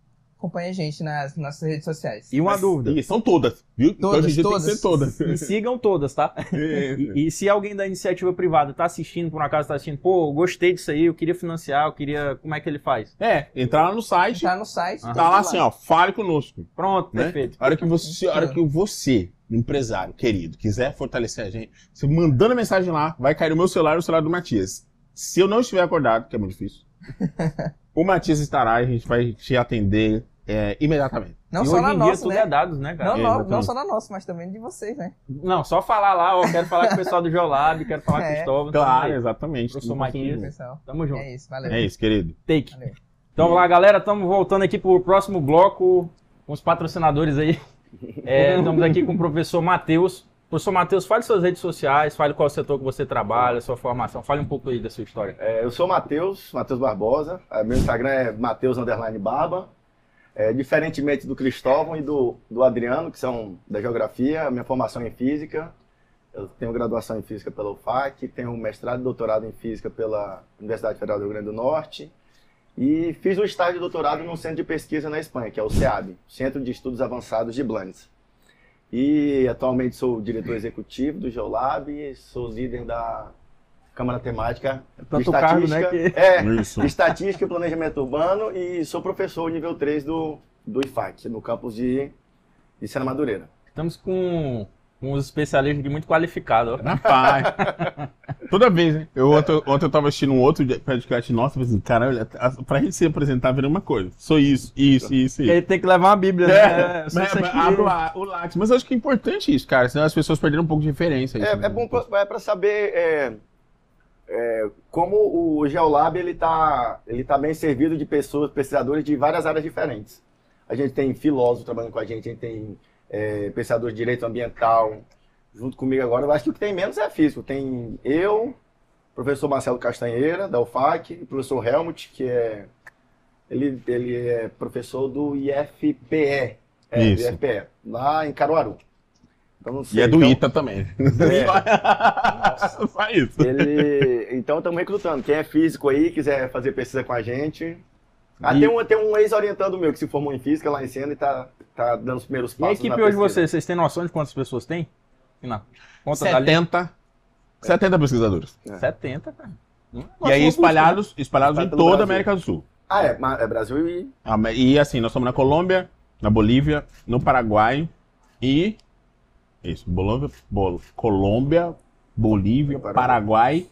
acompanha a gente nas nossas redes sociais. E uma dúvida. E são todas, viu? então Todas, dia todas. todas. E sigam todas, tá? E, e se alguém da iniciativa privada tá assistindo, por um acaso tá assistindo, pô, gostei disso aí, eu queria financiar, eu queria. Como é que ele faz? É, entrar lá no site, Entrar no site. Ah. tá lá assim, ó, fale conosco. Pronto, Né? perfeito. A hora que você, a hora que você, empresário querido, quiser fortalecer a gente, você mandando mensagem lá, vai cair no meu celular e no celular do Matias. Se eu não estiver acordado, que é muito difícil, o Matias estará e a gente vai te atender é, imediatamente. Não e só hoje na em dia nossa, tudo né? é dados, né, cara? Não, não, Exatamente. não só na nossa, mas também de vocês, né? Não, só falar lá, ó, quero falar com o pessoal do Geolab, quero falar com o É. Cristóvão. Claro, tamo aí. exatamente. Professor junto. Pessoal. Tamo junto. É isso, valeu. É isso, querido. Take. Valeu. Então vamos lá, galera, estamos voltando aqui pro próximo bloco com os patrocinadores aí. É, estamos aqui com o professor Matheus. Professor Matheus, fale suas redes sociais, fale qual setor que você trabalha, sua formação, fale um pouco aí da sua história. É, eu sou Matheus, Matheus Barbosa. É, Meu Instagram é Matheus Barba. É, diferentemente do Cristóvão e do, do Adriano, que são da geografia, minha formação é em física. Eu tenho graduação em física pela UFAC, tenho mestrado e doutorado em física pela Universidade Federal do Rio Grande do Norte. E fiz um estágio de doutorado num centro de pesquisa na Espanha, que é o CEAB, Centro de Estudos Avançados de Blanes. E atualmente sou diretor executivo do Geolab sou líder da Câmara Temática Tanto cargo, né, Estatística. que- É, Isso. Estatística e Planejamento Urbano e sou professor nível 3 do, do IFAC, no campus de, de Sena Madureira. Estamos com, uns especialistas aqui muito qualificados. Rapaz. Toda vez, né? Eu, ontem, ontem eu tava assistindo um outro podcast nosso, assim, cara, pra gente se apresentar, vira uma coisa. Sou isso, isso, isso, isso. Ele tem que levar uma bíblia, né? É, mas, isso abre o, lápis. Mas eu acho que é importante isso, cara. Senão as pessoas perderam um pouco de referência. É, é bom para saber é, é, como o Geolab ele está ele tá bem servido de pessoas, pesquisadores de várias áreas diferentes. A gente tem filósofo trabalhando com a gente, a gente tem é, pesquisador de direito ambiental junto comigo agora. Eu acho que o que tem menos é físico. Tem eu, professor Marcelo Castanheira, da UFAC, e o professor Helmut, que é. Ele, ele é professor do IFPE. É, Isso. do IFPE, lá em Caruaru. Então, E é do então- ITA também. Só isso. Ele, então estamos recrutando. Quem é físico aí, quiser fazer pesquisa com a gente, Ah, E- tem, um, tem um ex-orientando meu que se formou em física lá em cena e tá, tá dando os primeiros E a passos. equipe na hoje, vocês, vocês têm noção de quantas pessoas tem? Na conta da linha? 70, 70 pesquisadores. 70, cara. Não é E aí uma busca, espalhados, espalhados em pelo toda a. América do Sul. Ah, é, é Brasil e. Ah, E assim, nós estamos na Colômbia, na Bolívia, no Paraguai e. Isso, Bolívia, Bol- Colômbia, Bolívia, Paraguai. Paraguai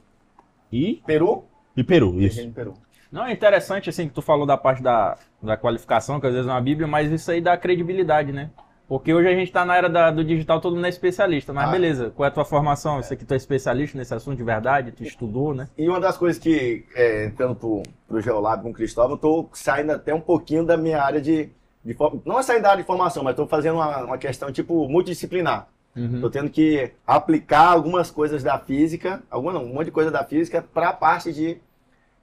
e, Peru? e Peru. Isso. Peru. Não, é interessante, assim, que tu falou da parte da, da qualificação, que às vezes é uma bíblia, mas isso aí dá credibilidade, né? Porque hoje a gente tá na era da- do digital, todo mundo é especialista. Mas Ah. beleza, qual é a tua formação? Você que tu é especialista nesse assunto de verdade, tu estudou, né? E uma das coisas que, é, entrando pro, pro Geolab com o Cristóvão, eu tô saindo até um pouquinho da minha área de. de não é saindo da área de formação, mas tô fazendo uma, uma questão tipo multidisciplinar. Uhum. Tô tendo que aplicar algumas coisas da física, alguma não, um monte de coisa da física para a parte de,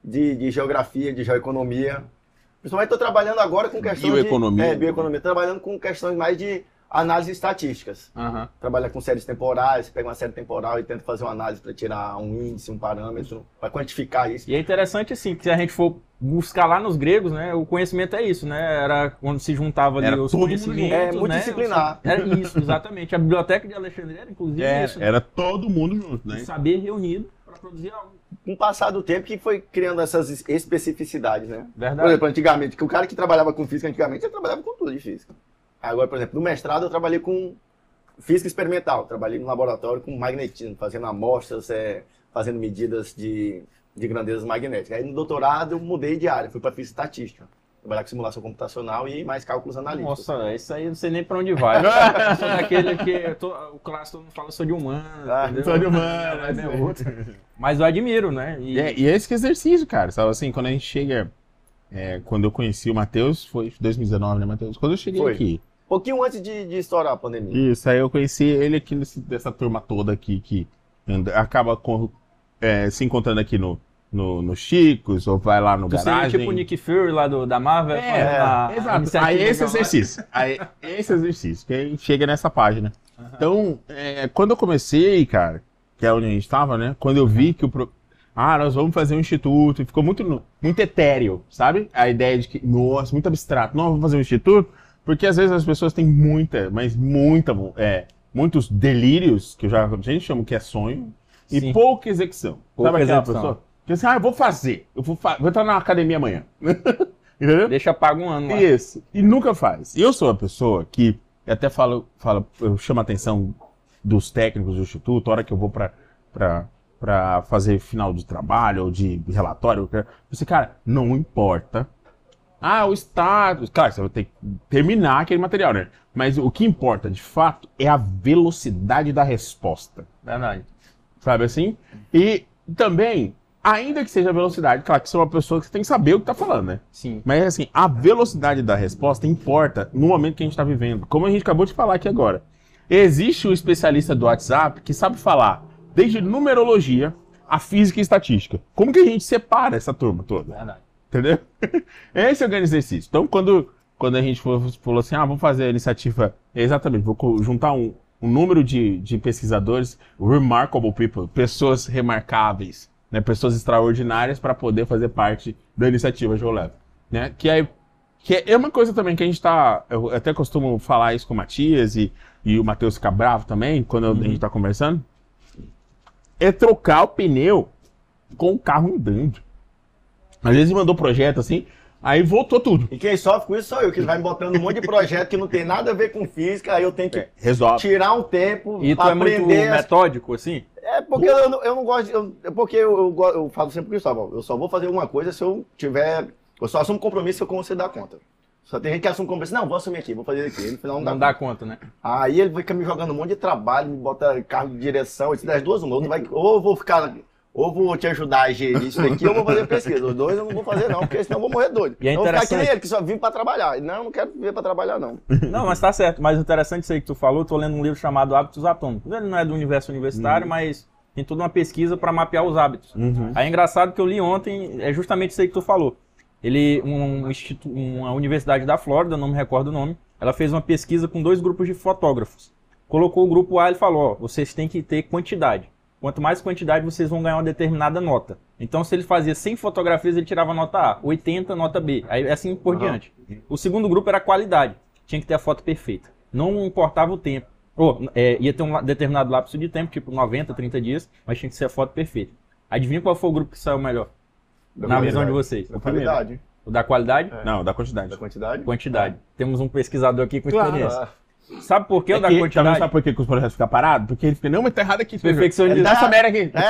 de, de geografia, de geoeconomia. Principalmente estou trabalhando agora com questões Bioeconomia. de... É, bioeconomia. Trabalhando com questões mais de análise estatísticas. Aham. Trabalha com séries temporais, você pega uma série temporal e tenta fazer uma análise para tirar um índice, um parâmetro, para quantificar isso. E é interessante, assim, que se a gente for buscar lá nos gregos, né? O conhecimento é isso, né? Era quando se juntava ali Era os conhecimentos. É, né? multidisciplinar. Era isso, exatamente. A biblioteca de Alexandria era, inclusive, É, isso. né? era todo mundo junto, né? Saber reunido para produzir algo. Com o passar do tempo que foi criando essas es- especificidades, né? Por Verdade. exemplo, antigamente, que o cara que trabalhava com física antigamente, ele trabalhava com tudo de física. Agora, por exemplo, no mestrado eu trabalhei com física experimental, trabalhei no laboratório com magnetismo, fazendo amostras, é, fazendo medidas de, de grandezas magnéticas. Aí no doutorado eu mudei de área, fui para física estatística, trabalhar com simulação computacional e mais cálculos analíticos. Nossa, isso aí eu não sei nem pra onde vai. Eu sou daquele que eu tô- o clássico todo mundo fala, eu sou de humano. Ah, entendeu? sou de humanas, Mas é outro. Mas eu admiro, né? E, é, e é esse que é exercício, cara. Sabe assim, quando a gente chega. É, quando eu conheci o Matheus, foi 2019, né, Matheus? Quando eu cheguei Foi. aqui. Um pouquinho antes de, de estourar a pandemia. Isso, aí eu conheci ele aqui nesse- dessa turma toda aqui que anda- acaba com- é, se encontrando aqui no, no, no Chicos, ou vai lá no tu seria garagem. tipo o Nick Fury lá do, da Marvel. É, fazendo a- a Exato. iniciativa Aí esse exercício. Aí, esse exercício, que aí chega nessa página. Então, é, quando eu comecei, cara, que é onde a gente estava, né? Quando eu vi que o. Pro... Ah, nós vamos fazer um instituto, e ficou muito, muito etéreo, sabe? A ideia de que, nossa, muito abstrato. Não, vamos fazer um instituto, porque às vezes as pessoas têm muita, mas muita, é, muitos delírios, que eu já, a gente chama que é sonho, e Sim. pouca execução. Pouca sabe aquela execução. pessoa? Que assim, ah, eu vou fazer, eu vou, fa vou entrar na academia amanhã. Entendeu? Deixa pago um ano lá. Isso. E nunca faz. E eu sou uma pessoa que eu até falo, falo eu chamo a atenção dos técnicos do instituto, a hora que eu vou pra, pra fazer final de trabalho ou de relatório, disse, cara, não importa. Ah, o status. Claro, você vai ter que terminar aquele material, né? Mas o que importa, de fato, é a velocidade da resposta Verdade. sabe assim? E também, ainda que seja a velocidade, claro que você é uma pessoa que você tem que saber o que tá falando, né? Sim. Mas assim, a velocidade da resposta importa no momento que a gente está vivendo. Como a gente acabou de falar aqui agora. Existe um especialista do WhatsApp que sabe falar desde numerologia a física e estatística. Como que a gente separa essa turma toda? Verdade. Entendeu? Esse é o grande exercício. Então, quando, quando a gente falou, assim, ah, vamos fazer a iniciativa, exatamente, vou juntar um, um número de, de pesquisadores, remarkable people, pessoas remarcáveis, né, pessoas extraordinárias para poder fazer parte da iniciativa GeoLab. Né? Que, é, que é uma coisa também que a gente está, eu até costumo falar isso com o Matias e, e o Matheus fica bravo também, quando a gente está conversando, é trocar o pneu com o carro andando. Às vezes mandou projeto assim, aí voltou tudo. E quem sofre com isso sou eu, que vai me botando um monte de projeto que não tem nada a ver com física, aí eu tenho que Resolve. tirar um tempo E tu pra é muito aprender. as- metódico, assim? É porque eu, não- eu não gosto, de- eu, é porque eu, eu, eu falo sempre com o Cristóvão, eu só vou fazer alguma coisa se eu tiver, eu só assumo compromisso se eu conseguir dar conta. Só tem gente que assume compromisso, não, vou assumir aqui, vou fazer aqui, no final não dá Não conta. dá conta, né? Aí ele fica me jogando um monte de trabalho, me bota carro de direção, se das duas, uma, ou, tu vai, ou eu vou ficar, ou vou te ajudar a gerir isso daqui, ou vou fazer pesquisa. Os dois eu não vou fazer não, porque senão eu vou morrer doido. E é eu vou ficar que nem ele, que só vive pra trabalhar. Não, eu não quero viver pra trabalhar não. Não, mas tá certo. Mas o interessante isso aí que tu falou, eu tô lendo um livro chamado Hábitos Atômicos. Ele não é do universo universitário, mas tem toda uma pesquisa para mapear os hábitos. Uhum. Aí é engraçado que eu li ontem, é justamente isso aí que tu falou. Ele, um institu- uma universidade da Flórida, não me recordo o nome, ela fez uma pesquisa com dois grupos de fotógrafos. Colocou o grupo A e falou, ó, vocês têm que ter quantidade. Quanto mais quantidade, vocês vão ganhar uma determinada nota. Então, se ele fazia 100 fotografias, ele tirava nota A, 80 nota B, aí assim por Aham. diante. O segundo grupo era qualidade, tinha que ter a foto perfeita. Não importava o tempo. Ou, é, ia ter um determinado lapso de tempo, tipo 90, 30 dias, mas tinha que ser a foto perfeita. Adivinha qual foi o grupo que saiu melhor? Da na visão de vocês. Da qualidade, O da qualidade? Não, da quantidade. da quantidade. Quantidade. Temos um pesquisador aqui com experiência. Ah, Sabe por que o É da que, quantidade? sabe por que que os projetos ficam parados? Porque ele fica, não, mas tá errado aqui. Perfeccionismo. Dá essa merda aqui. É?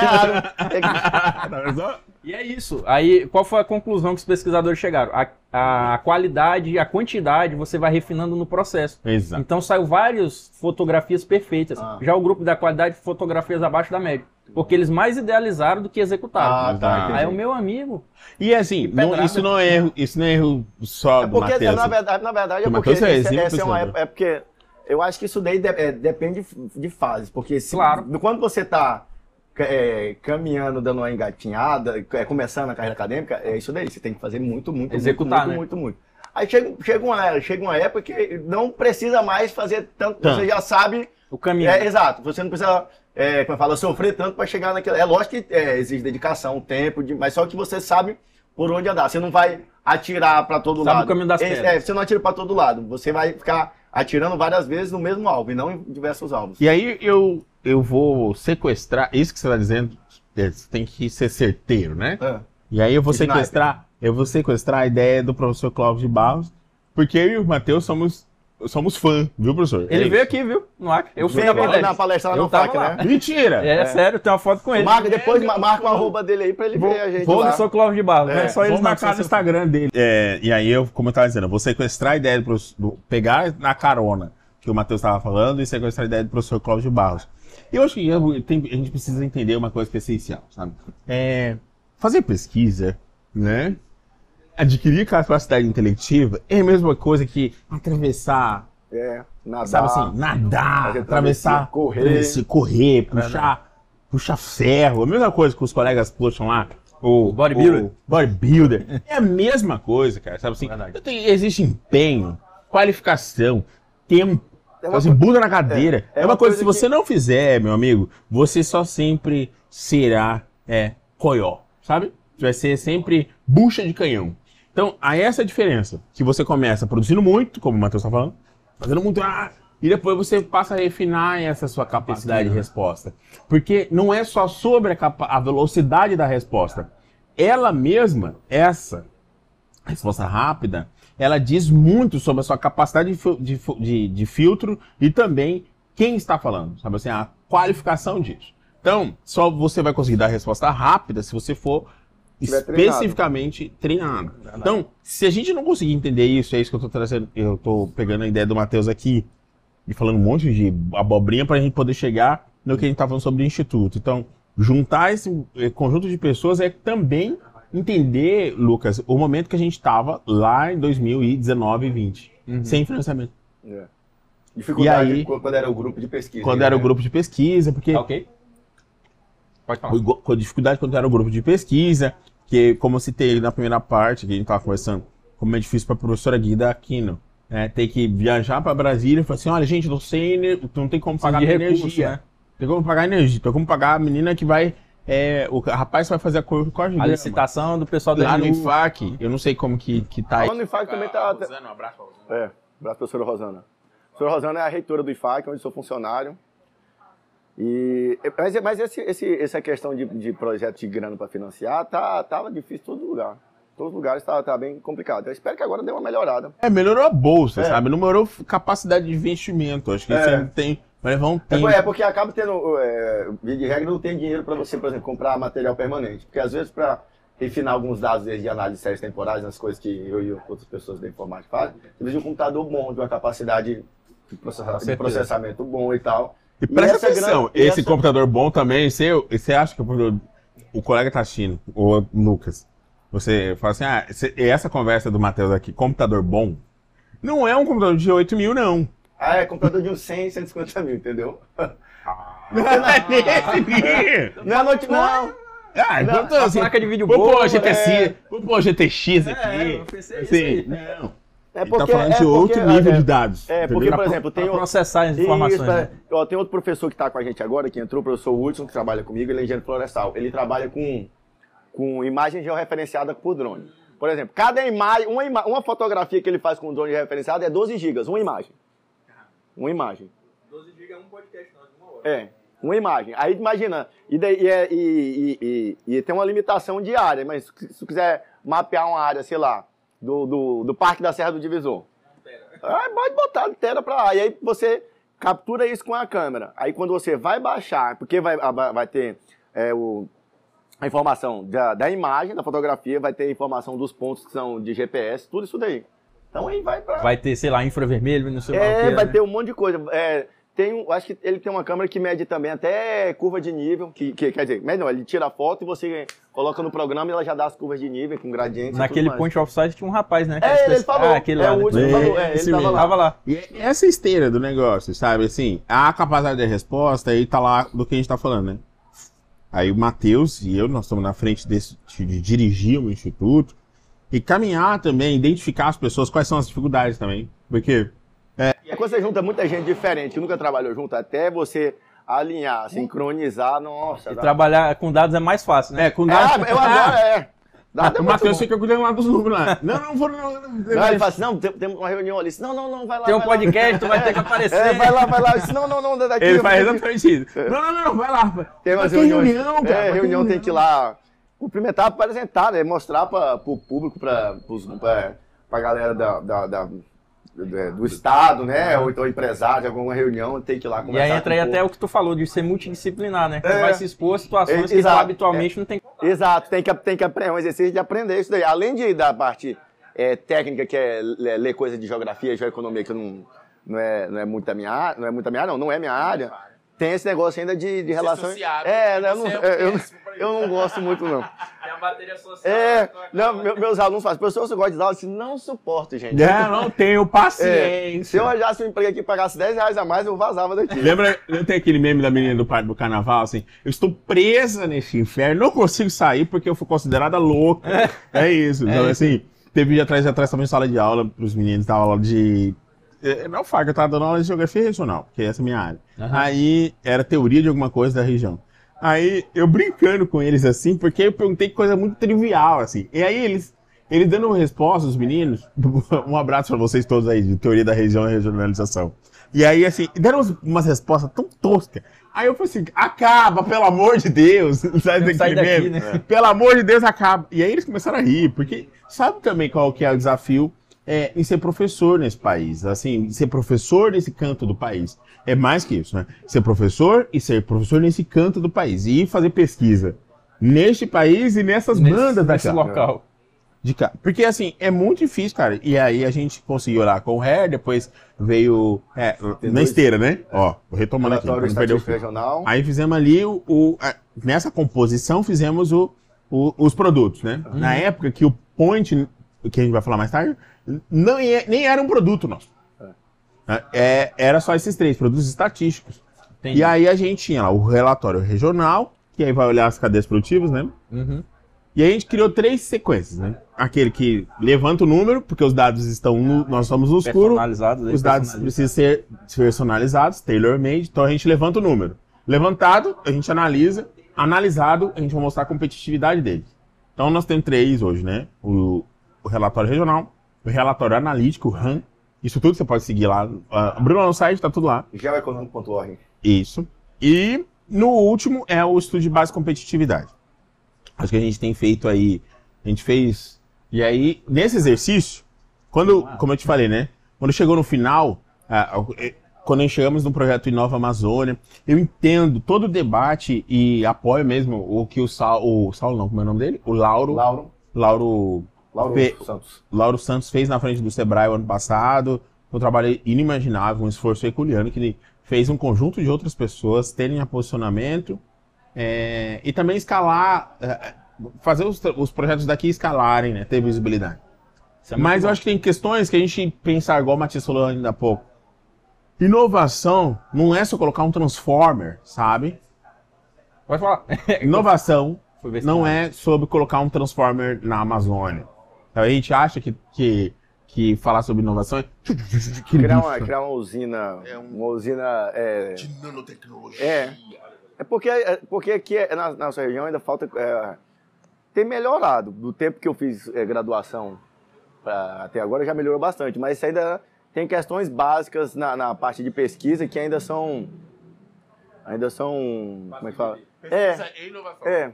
E é isso. Aí, qual foi a conclusão que os pesquisadores chegaram? A, a qualidade e a quantidade você vai refinando no processo. Exato. Então saiu várias fotografias perfeitas. Ah. Já o grupo da qualidade, fotografias abaixo da média. Porque eles mais idealizaram do que executaram. Ah, tá. Aí o meu amigo. E assim, não- isso não é erro, isso não é erro só É do porque, Matheus. na verdade, na verdade, é porque é esse- essa é, uma, pesquisador. é porque eu acho que isso daí de- é, depende de fases. Porque se, Claro. quando você está caminhando, dando uma engatinhada, é, começando a carreira acadêmica, é isso daí. Você tem que fazer muito, muito, Executar, muito, né? muito, muito, muito. Aí chega, chega, uma, chega uma época que não precisa mais fazer tanto. Tanto. Você já sabe O caminho. É, exato. Você não precisa, é, como eu falo, sofrer tanto para chegar naquele. É lógico que é, exige dedicação, tempo, de- mas só que você sabe por onde andar. Você não vai atirar para todo Sabe lado. o caminho das É, pedras. é, você não atira para todo lado. Você vai ficar atirando várias vezes no mesmo alvo e não em diversos alvos. E aí eu, eu vou sequestrar, isso que você está dizendo, é, você tem que ser certeiro, né? É. E aí eu vou sequestrar, eu vou sequestrar a ideia do professor Cláudio de Barros, porque eu e o Matheus somos, somos fã, viu, professor? Ele É veio aqui, viu? No Acre. Eu fui na na palestra, lá Eu no FAC, lá. né? Mentira! É, sério, tem uma foto com ele. Marca, depois ma- marca uma arroba dele aí pra ele ver a gente Vou lá. Clóvis de Barros. É, não é só eles Vou marcar no Instagram dele. É, e aí eu, como eu tava dizendo, eu vou sequestrar a ideia do, pegar na carona que o Matheus estava falando e sequestrar a ideia do professor Cláudio Barros. E eu acho que eu- tem- a gente precisa entender uma coisa que é essencial, sabe? É, fazer pesquisa, né? Adquirir capacidade intelectiva é a mesma coisa que atravessar É, nadar. sabe assim, nadar, atravessar, correr. correr, puxar, puxar ferro, a mesma coisa que os colegas puxam lá. O Bodybuilder. o bodybuilder. É a mesma coisa, cara, sabe assim? Verdade. Tem- existe empenho, qualificação, tempo. É uma Assim, bunda na cadeira. é É, uma uma coisa, coisa se você não fizer, meu amigo, você só sempre será é, coió, sabe? Você vai ser sempre bucha de canhão. Então, aí essa é a diferença. Que você começa produzindo muito, como o Matheus tá falando, fazendo muito, ah, e depois você passa a refinar essa sua capacidade de resposta. Porque não é só sobre a, a velocidade da resposta. Ela mesma, essa resposta rápida, ela diz muito sobre a sua capacidade de, de de- de filtro e também quem está falando, sabe assim, a qualificação disso. Então, só você vai conseguir dar a resposta rápida se você for Tiver treinado. especificamente treinado. Então, se a gente não conseguir entender isso, é isso que eu tô trazendo, eu tô pegando a ideia do Matheus aqui e falando um monte de abobrinha para a gente poder chegar no que a gente tá falando sobre o instituto. Então, juntar esse eh, conjunto de pessoas é também entender, Lucas, o momento que a gente estava lá em 2019 e 20, Uhum. sem financiamento. É. Dificuldade E aí- quando era o grupo de pesquisa. Quando né? era o grupo de pesquisa, porque Tá ok? Pode falar. dificuldade quando era o grupo de pesquisa, que como eu citei na primeira parte, que a gente estava conversando, como é difícil para a professora Guida Aquino, né, ter que viajar para Brasília e falar assim, olha gente, não, sei, não tem como pagar minha recurso, energia, né? tem como pagar energia, tem como pagar a menina que vai, é, o rapaz vai fazer a cor com a gente. A licitação do pessoal da Lá no. IFAC, eu não sei como que, que tá aí. Falando no IFAC também tá. Rosana, um abraço. É, abraço, professora Rosana. A professora Rosana é a reitora do IFAC, onde sou funcionário. E, mas mas esse, esse, essa questão de, de projeto de grana para financiar tá, tava difícil em todo lugar. Todos os lugares tá, tá bem complicado. Eu espero que agora dê uma melhorada. É, melhorou a bolsa, É. sabe? Não melhorou capacidade de investimento. Acho que É. sempre tem. Vai levar um É, por- é porque acaba tendo, é, de regra, não tem dinheiro para você, por exemplo, comprar material permanente. Porque às vezes, para refinar alguns dados desde de análise de séries temporais, nas coisas que eu e outras pessoas da informática fazem, você precisa de um computador bom, de uma capacidade de, de processamento bom e tal. E presta atenção, grana- e esse essa- computador bom também, você, você acha que o o colega tá assistindo, o Lucas, você fala assim, ah, essa conversa do Matheus aqui, computador bom, não é um computador de 8 mil, não. Ah, é computador de uns 100, 150 mil, entendeu? Não é nesse aqui. Não é noite, não. Ah, Não, então, tô A assim, placa de vídeo vou boa. é. vou pôr GTX aqui. É, eu pensei isso assim, aí. não. É Ele tá falando de é outro porque- nível é, de dados. É, porque, entendeu? por exemplo, tem Pra processar as informações. Isso, né? é. Ó, tem outro professor que está com a gente agora, que entrou, o professor Hudson, que trabalha comigo, ele é engenheiro florestal. Ele trabalha com, com imagem georreferenciada por drone. Por exemplo, cada imagem, uma, ima- uma fotografia que ele faz com drone georreferenciado é 12 gigas, uma imagem. Uma imagem. 12 GB é um podcast, não, de uma hora. É, uma imagem. Aí imagina, e, daí- e, é- e- e- e- e tem uma limitação de área, mas se se tu quiser mapear uma área, sei lá, do, do, do Parque da Serra do Divisor, aí pode botar tera pra lá. E aí você captura isso com a câmera. Aí quando você vai baixar, porque vai, a- vai ter é, o, a informação da, da imagem, da fotografia, vai ter a informação dos pontos que são de GPS, tudo isso daí. Então aí vai pra. Vai ter, sei lá, infravermelho, não sei lá o É, que. vai né? ter um monte de coisa. É, tem um, acho que ele tem uma câmera que mede também até curva de nível, que, que- quer dizer, mede não, ele tira a foto e você coloca no programa e ela já dá as curvas de nível com gradientes. e Naquele point of sight tinha um rapaz, né? que É, era ele falou. Ah, aquele é lá. o né? último É, falou. É, ele tava lá. Tava lá. E essa esteira do negócio, sabe? Assim, a capacidade de resposta aí tá lá do que a gente tá falando, né? Aí o Matheus e eu, nós estamos na frente desse, de dirigir o instituto e caminhar também, identificar as pessoas, quais são as dificuldades também. Porque quando você junta muita gente diferente, que nunca trabalhou junto, até você alinhar, sincronizar, nossa. E dá- trabalhar com dados é mais fácil, né? É, com É, dados. eu adoro, é. Dá, o Matheus fica cuidando lá dos números lá. Não, não vou. Não, não, Não, ele fala assim, não, tem, tem uma reunião ali. Não, não, não, vai lá. Tem um lá. podcast, tu vai ter que aparecer. É, vai lá, vai lá. Disse, não, não, não, daqui. Ele faz exatamente isso. Não, não, não, não, vai lá. Tem umas reuniões. reunião, cara. É, reunião tem que ir lá cumprimentar, apresentar, né? Mostrar para o público, para a galera da, da- da- do, do Estado, né? Ou então empresário, alguma reunião, tem que ir lá E conversar. aí entra aí até o que tu falou, de ser multidisciplinar, né? Tu É. vai se expor a situações É, que tu habitualmente não tem. Exato, tem que, tem que aprender, é um exercício de aprender isso daí. Além de, da parte é, técnica, que é ler, coisa de geografia, geoeconomia, que eu não, não, é, não é muito da minha área, não é muito minha área, não, não é minha área. Tem esse negócio ainda de, de relações. sociável, É, né, eu não, é eu, eu, eu não gosto muito, não. Tem a bateria social. É, não, meu- meus alunos fazem, professor, você gosta de dar aula? Eu disse, não suporto, gente. Não, não tenho É, se paciência. eu arranjasse um emprego aqui e pagasse 10 reais a mais, eu vazava daqui. Lembra, não tem aquele meme da menina do parque do carnaval, assim? Eu estou presa nesse inferno, não consigo sair porque eu fui considerada louca. É, isso. Então, assim, teve dia atrás, atrás também sala de aula pros meninos, dava aula de. Não, Faca, eu tava dando aula de geografia regional, que essa é a minha área. Aí era teoria de alguma coisa da região. Aí eu brincando com eles assim, porque eu perguntei coisa muito trivial, assim. E aí eles, eles dando resposta, os meninos, um abraço pra vocês todos aí, de teoria da região e regionalização. E aí, assim, deram umas- respostas tão toscas. Aí eu falei assim, acaba, pelo amor de Deus. Sai daquele daqui, meme? né? Pelo amor de Deus, acaba. E aí eles começaram a rir, porque sabe também qual que é o desafio é, em ser professor nesse país, assim, ser professor nesse canto do país. É mais que isso, né? Ser professor e ser professor nesse canto do país. E fazer pesquisa neste país e nessas Nesse- bandas da nesse local. De cá. Porque assim, é muito difícil, cara. E aí a gente conseguiu lá com o Hair, depois veio. É, na esteira, né? Ó, retomando aqui, regional. Aí fizemos ali o. o- a- nessa composição fizemos o, o- os produtos, né? Na época que o point, que a gente vai falar mais tarde, não, é- nem era um produto nosso. É, era só esses três, produtos estatísticos. Entendi. E aí a gente tinha lá o relatório regional, que aí vai olhar as cadeias produtivas, né? Uhum. E aí a gente criou três sequências, né? Aquele que levanta o número, porque os dados estão no, nós estamos no escuro, Personalizados. aí, os dados precisam ser personalizados, tailor-made, então a gente levanta o número. Levantado, a gente analisa, analisado, a gente vai mostrar a competitividade dele. Então nós temos três hoje, né? O, o relatório regional, o relatório analítico, o RAM, isso tudo você pode seguir lá. Ah, Abriu lá no site, tá tudo lá. Geoeconômico.org. Isso. E no último é o estudo de base de competitividade. Acho que a gente tem feito aí. A gente fez. E aí, nesse exercício, quando, como eu te falei, né? Quando chegou no final, ah, quando nós chegamos no projeto Inova Amazônia, eu entendo todo o debate e apoio mesmo o que o Saulo. O Saulo não, como é o nome dele? O Lauro. Lauro. Lauro Lauro Fe- Santos. Lauro Santos fez na frente do Sebrae o ano passado. Um trabalho inimaginável, um esforço herculeano que ele fez um conjunto de outras pessoas terem a posicionamento é, e também escalar, é, fazer os, os projetos daqui escalarem, né, ter visibilidade. É Mas eu bom. acho que tem questões que a gente pensar, igual o Matias falou ainda há pouco. Inovação não é só colocar um transformer, sabe? Pode falar. Inovação não. é sobre colocar um transformer na Amazônia. Então, a gente acha que, que, que falar sobre inovação é. Criar uma, criar uma usina. É um- Uma usina. É, De nanotecnologia. É. é porque, é porque aqui é- na, nossa região ainda falta. É, tem melhorado. Do tempo que eu fiz é, graduação pra, até agora já melhorou bastante. Mas ainda tem questões básicas na, na parte de pesquisa que ainda são. Ainda são. Como é que fala? É. Pesquisa e inovação. É.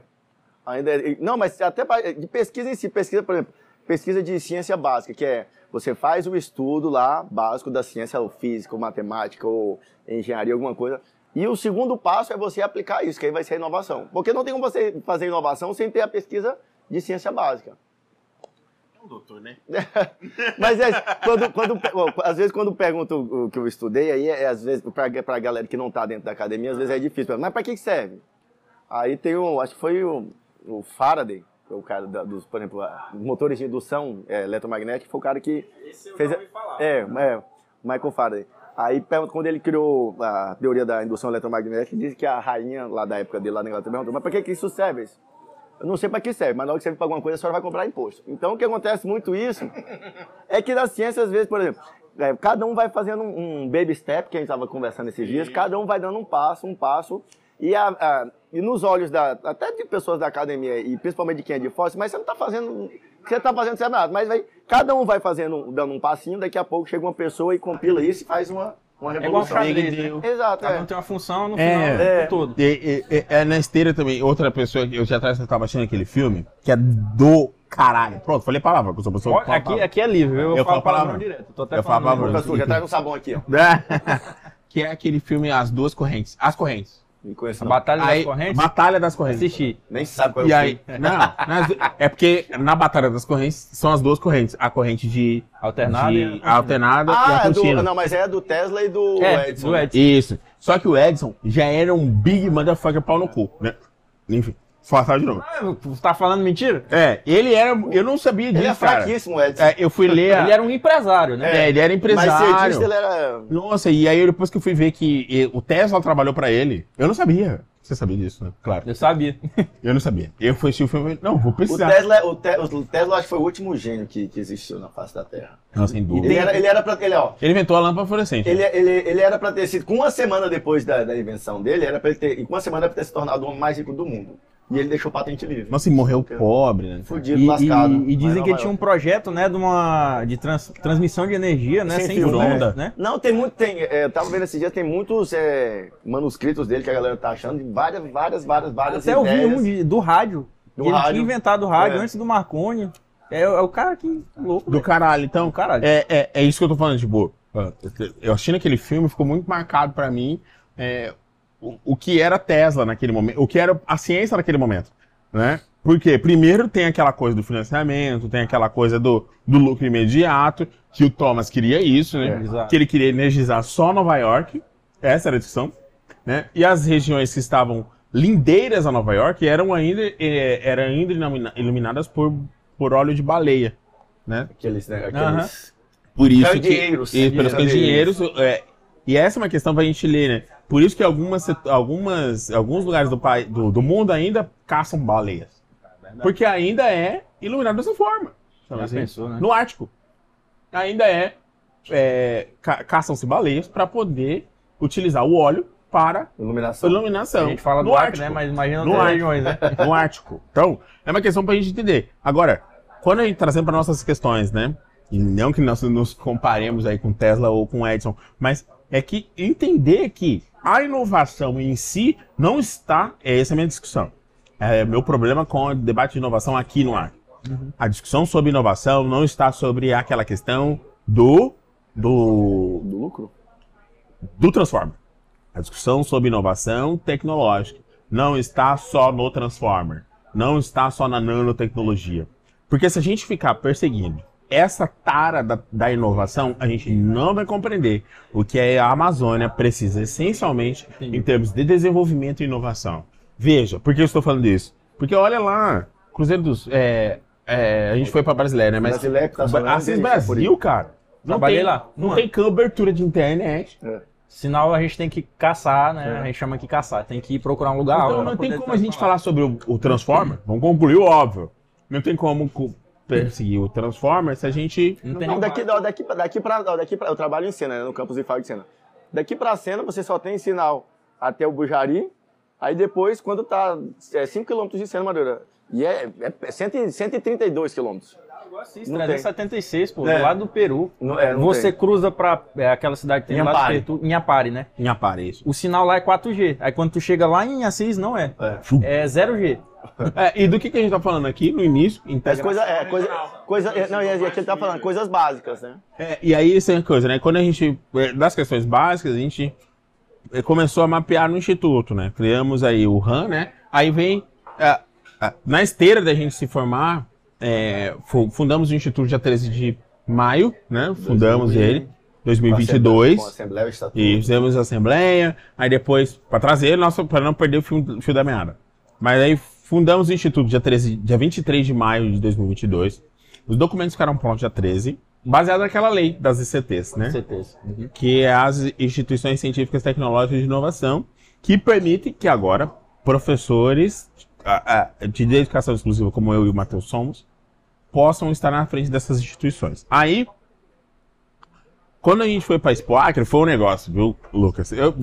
Ainda, é- não, mas até de pesquisa em si, pesquisa, por exemplo, pesquisa de ciência básica, que é você faz o estudo lá básico da ciência ou física, ou matemática, ou engenharia, alguma coisa. E o segundo passo é você aplicar isso, que aí vai ser a inovação. Porque não tem como você fazer inovação sem ter a pesquisa de ciência básica. É um doutor, né? Mas é, quando, quando, às vezes quando pergunto o o que eu estudei, aí é, às vezes, pra, pra galera que não tá dentro da academia, às vezes é difícil. Mas pra que serve? Aí tem um, acho que foi o, o Faraday, o cara da- dos, por exemplo, motores de indução é, eletromagnética, foi o cara que fez. a- É, é, Michael Faraday. Aí quando ele criou a teoria da indução eletromagnética, ele disse que a rainha lá da época dele, lá na Inglaterra, perguntou, mas pra que que isso serve? isso? Eu não sei para que serve, mas na hora que serve para alguma coisa, a senhora vai comprar imposto. Então, o que acontece muito isso é que na ciência, às vezes, por exemplo, é, cada um vai fazendo um, um baby step, que a gente estava conversando esses dias, cada um vai dando um passo, um passo, e, a- a- e nos olhos da, até de pessoas da academia, e principalmente de quem é de fora, mas você não está fazendo, você está fazendo certo nada, mas vai, cada um vai fazendo, dando um passinho, daqui a pouco chega uma pessoa e compila isso e faz uma, uma É igual revolução. xadrez, né? Exato, Cada é. um tem uma função no É. final É. do todo. E- e- É, na esteira também, outra pessoa que eu já atrás eu tava assistindo aquele filme, que é do caralho. Pronto, falei palavra, que eu sou pessoa que Aqui, palavra. aqui é livre, eu, Eu falo palavrão. direto. Tô até Eu falo falando. palavrão. Professor, já traz um sabão aqui, ó. que é aquele filme As Duas Correntes. As Correntes. Me conheço A. Batalha Aí, das Correntes? Batalha das Correntes. Assisti. Nem sabe qual é E o aí, não, nas é porque na Batalha das Correntes são as duas correntes. A corrente de, Alternada de e a alternada e Ah, a é contínua. do, não, mas é do Tesla e do É, Edison. do Edson. Isso. Só que o Edson já era um big motherfucker pau no cu, né? Enfim, falar de novo. Ah, Você tá falando mentira? É, ele era. Eu não sabia disso, Ele é fraquíssimo, Edson. É, eu fui ler. a- Ele era um empresário, né? É, ele era Mas empresário. cientista ele era... Nossa, e aí depois que eu fui ver que o Tesla trabalhou pra ele, eu não sabia. Você sabia disso, né? Claro. Eu sabia. Eu não sabia. Eu fui assistir o filme e não, vou O precisar. Tesla, o, Te- o Tesla acho que foi o último gênio que, que existiu na face da Terra. Não, sem dúvida. Ele era, ele era pra... Ele, ó, Ele inventou a lâmpada fluorescente. ele, ele, ele era pra ter sido... Com uma semana depois da, da invenção dele, era pra ele ter... e Com uma semana era pra ter se tornado o homem mais rico do mundo. E ele deixou patente livre. Nossa, e morreu pobre, né? Fudido, E, lascado. e- e dizem Mas que ele tinha um projeto, né, de uma de trans- transmissão de energia, né, Sem sem, fio, fio, né? onda, né? Não, tem muito, tem, é, eu tava vendo esses dias, tem muitos é, manuscritos dele que a galera tá achando, de várias, várias, várias, várias Até eu vi ideias. um de- do rádio. Do ele rádio. tinha inventado o rádio É. antes do Marconi. É, é o cara que louco. Do velho. caralho. Então, Do caralho. É, é, é isso que eu tô falando, tipo, eu assistindo aquele filme, ficou muito marcado pra mim é, o, o que era Tesla naquele momento, o que era a ciência naquele momento, né? Porque primeiro tem aquela coisa do financiamento, tem aquela coisa do, do lucro imediato, que o Thomas queria isso, né? É, que ele queria energizar só Nova York, essa era a discussão, né? E as regiões que estavam lindeiras a Nova York eram ainda, eh, eram ainda ilumina- iluminadas por, por óleo de baleia, né? Aqueles, né, aqueles... Por isso que, e pelos Candeeiros. candeeiros, é, e essa é uma questão pra gente ler, né? Por isso que algumas, algumas, alguns lugares do, do, do mundo ainda caçam baleias. Porque ainda é iluminado dessa forma. assim? pensou, né? No Ártico. Ainda é, é ca- caçam-se baleias para poder utilizar o óleo para Iluminação. iluminação. A gente fala do no Acre, Ártico né, mas imagina No Ártico. regiões, né? no Ártico. Então, é uma questão pra gente entender. Agora, quando a gente trazendo para nossas questões, né? E não que nós nos comparemos aí com Tesla ou com Edison, mas é que entender que a inovação em si não está. É essa a minha discussão. É meu problema com o debate de inovação aqui no ar. A discussão sobre inovação não está sobre aquela questão do do, Do lucro? do Transformer. A discussão sobre inovação tecnológica não está só no Transformer, não está só na nanotecnologia. Porque se a gente ficar perseguindo essa tara da, da inovação, a gente não vai compreender o que a Amazônia precisa essencialmente Entendi. em termos de desenvolvimento e inovação. Veja, por que eu estou falando isso? Porque olha lá, Cruzeiro dos. é, é, a gente foi para Brasileira, né? Mas Brasileira que falando Assis Brasil, cara. Não Trabalhei tem, lá, Não tem cobertura de internet. É. Sinal a gente tem que caçar, né? É. A gente chama aqui caçar. Tem que ir procurar um lugar. Então não tem como a gente falar sobre o, o Transformer. Vamos concluir o óbvio. Não tem como co- perseguir o Transformers a gente. Não Não, daqui, ó, daqui, daqui, pra, daqui pra, eu trabalho em cena, né, no campus de Fábio de Cena. Daqui pra cena você só tem sinal até o Bujari, aí depois quando tá 5 km de cena, Madureira. E é, é, é 100, 132 km. Não 376, pô, É. do lado do Peru. Não, é, não Você tem. cruza pra é, aquela cidade que tem lá do. Peru, Inhapare, né? Em aparelho. O sinal lá é 4G. Aí quando tu chega lá em Assis, não é. É. É 0G. É, e do que, que a gente tá falando aqui no início? Integração coisa, é, coisa, coisa, é, não, e aqui ele tá falando coisas básicas, né? É, e aí, isso é uma coisa, né? Quando a gente, é, das questões básicas, a gente é, começou a mapear no Instituto, né? Criamos aí o RAM, né? Aí vem, na esteira da gente se formar, é, fu- fundamos o Instituto dia 13 de maio, né? Fundamos 2000, ele, 2022. Com a Assembleia, o Estatuto. E fizemos a assembleia, aí depois, para trazer, para não perder o fio, fio da meada. Mas aí fundamos o Instituto dia, 13, dia 23 de maio de 2022. Os documentos ficaram prontos dia 13, baseado naquela lei das ICTs, né? certeza. Que é as instituições científicas tecnológicas de inovação, que permite que agora professores de dedicação exclusiva, como eu e o Matheus somos, possam estar na frente dessas instituições. Aí, quando a gente foi para Expo Acre, foi um negócio, viu, Lucas? Eu-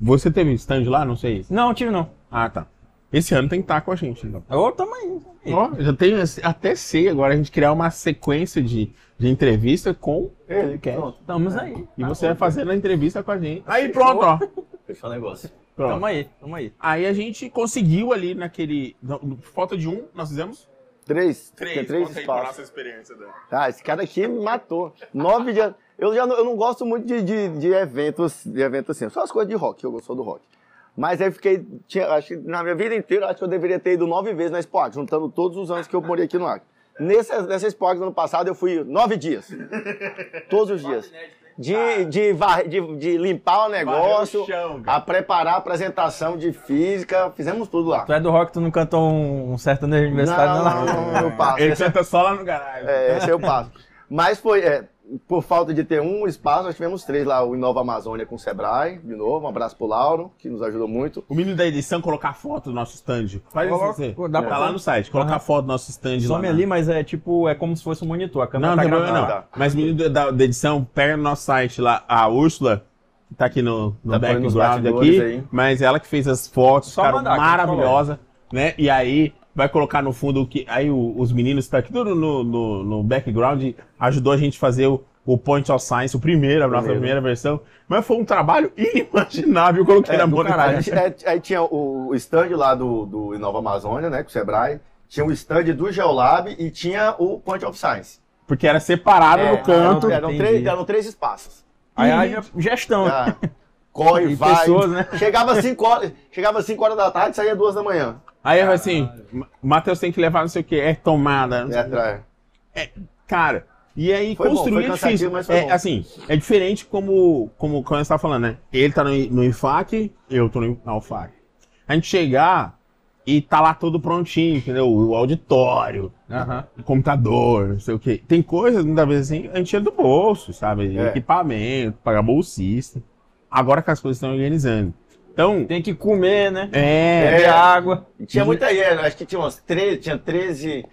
você teve stand lá? Não sei. Não, tive não. Ah, tá. Esse ano tem que estar com a gente, então. Ô, tamo aí. Ó, já tem até sei agora a gente criar uma sequência de, de entrevista com Ele, podcast. pronto. Estamos aí. E você vai fazendo a entrevista com a gente. Aí pronto, ó. Fechou o negócio. Pronto. Tamo aí, tamo aí. Aí a gente conseguiu ali naquele. falta de um, nós fizemos Três. Tem três Conta aí pra espaços. experiência dela. Ah, esse cara aqui me matou. Nove dias. Eu já não, eu não gosto muito de, de, de eventos, de eventos assim. Só as coisas de rock, eu sou do rock. Mas aí eu fiquei. Tinha, acho que na minha vida inteira, acho que eu deveria ter ido nove vezes na Expo juntando todos os anos que eu morei aqui no Acre. Nessa, nessa Expo do ano passado, eu fui nove dias. Todos os dias. De, de, varre- de, de limpar o negócio, chão, a preparar a apresentação de física, fizemos tudo lá. Tu é do rock, tu não cantou um, um sertanejo universitário, não? Não, não, não, eu passo. Ele Esse é- canta só lá no garagem. é, esse eu passo. Mas foi, é, por falta de ter um espaço, nós tivemos três lá, o Inova Amazônia com o Sebrae, de novo, um abraço pro Lauro, que nos ajudou muito. O menino da edição colocar foto do nosso stand. Faz isso Coloca- você. dá Tá pra- lá no site. Colocar Aham. foto do nosso stand Some lá. ali, mas é tipo, é como se fosse um monitor. A câmera Não, não tá tem problema gravando. não. Tá. Mas o menino da, da edição, pega no nosso site lá, a Úrsula, que tá aqui no, no Tá background aqui, aí. mas ela que fez as fotos, Só ficaram mandar, maravilhosa, né? E aí vai colocar no fundo o que aí o- os meninos que tá aqui tudo no, no, no background ajudou a gente a fazer o, o Point of Science, o primeiro, a nossa Primeiro. primeira versão, mas foi um trabalho inimaginável, coloquei É, na mão caralho. Aí, aí tinha o, stand lá do, do Inova Amazônia, né, com o Sebrae, tinha o stand do Geolab e tinha o Point of Science. porque era separado É, no canto. Eram, eram três, eram três espaços. Aí haja gestão. Ah, corre, E vai. pessoas, né? Chegava 5 horas, chegava 5 horas da tarde e saía 2 da manhã. Aí eu assim, Matheus tem que levar não sei o que, é tomada. não sei É, atrás. Cara, e aí Foi bom, construir foi é difícil. É, bom. assim, é diferente como, como, como você tá falando, né? Ele tá no, no IFAC, eu tô no, na UFAC. A gente chegar e tá lá tudo prontinho, entendeu? O auditório, Aham. o computador, não sei o quê. Tem coisas, muitas vezes assim, a gente tira do bolso, sabe? É. Equipamento, pagar bolsista. Agora que as coisas estão organizando. Então, Tem que comer, né? é, Beber água. E tinha muita acho que tinha umas 13, tinha 13,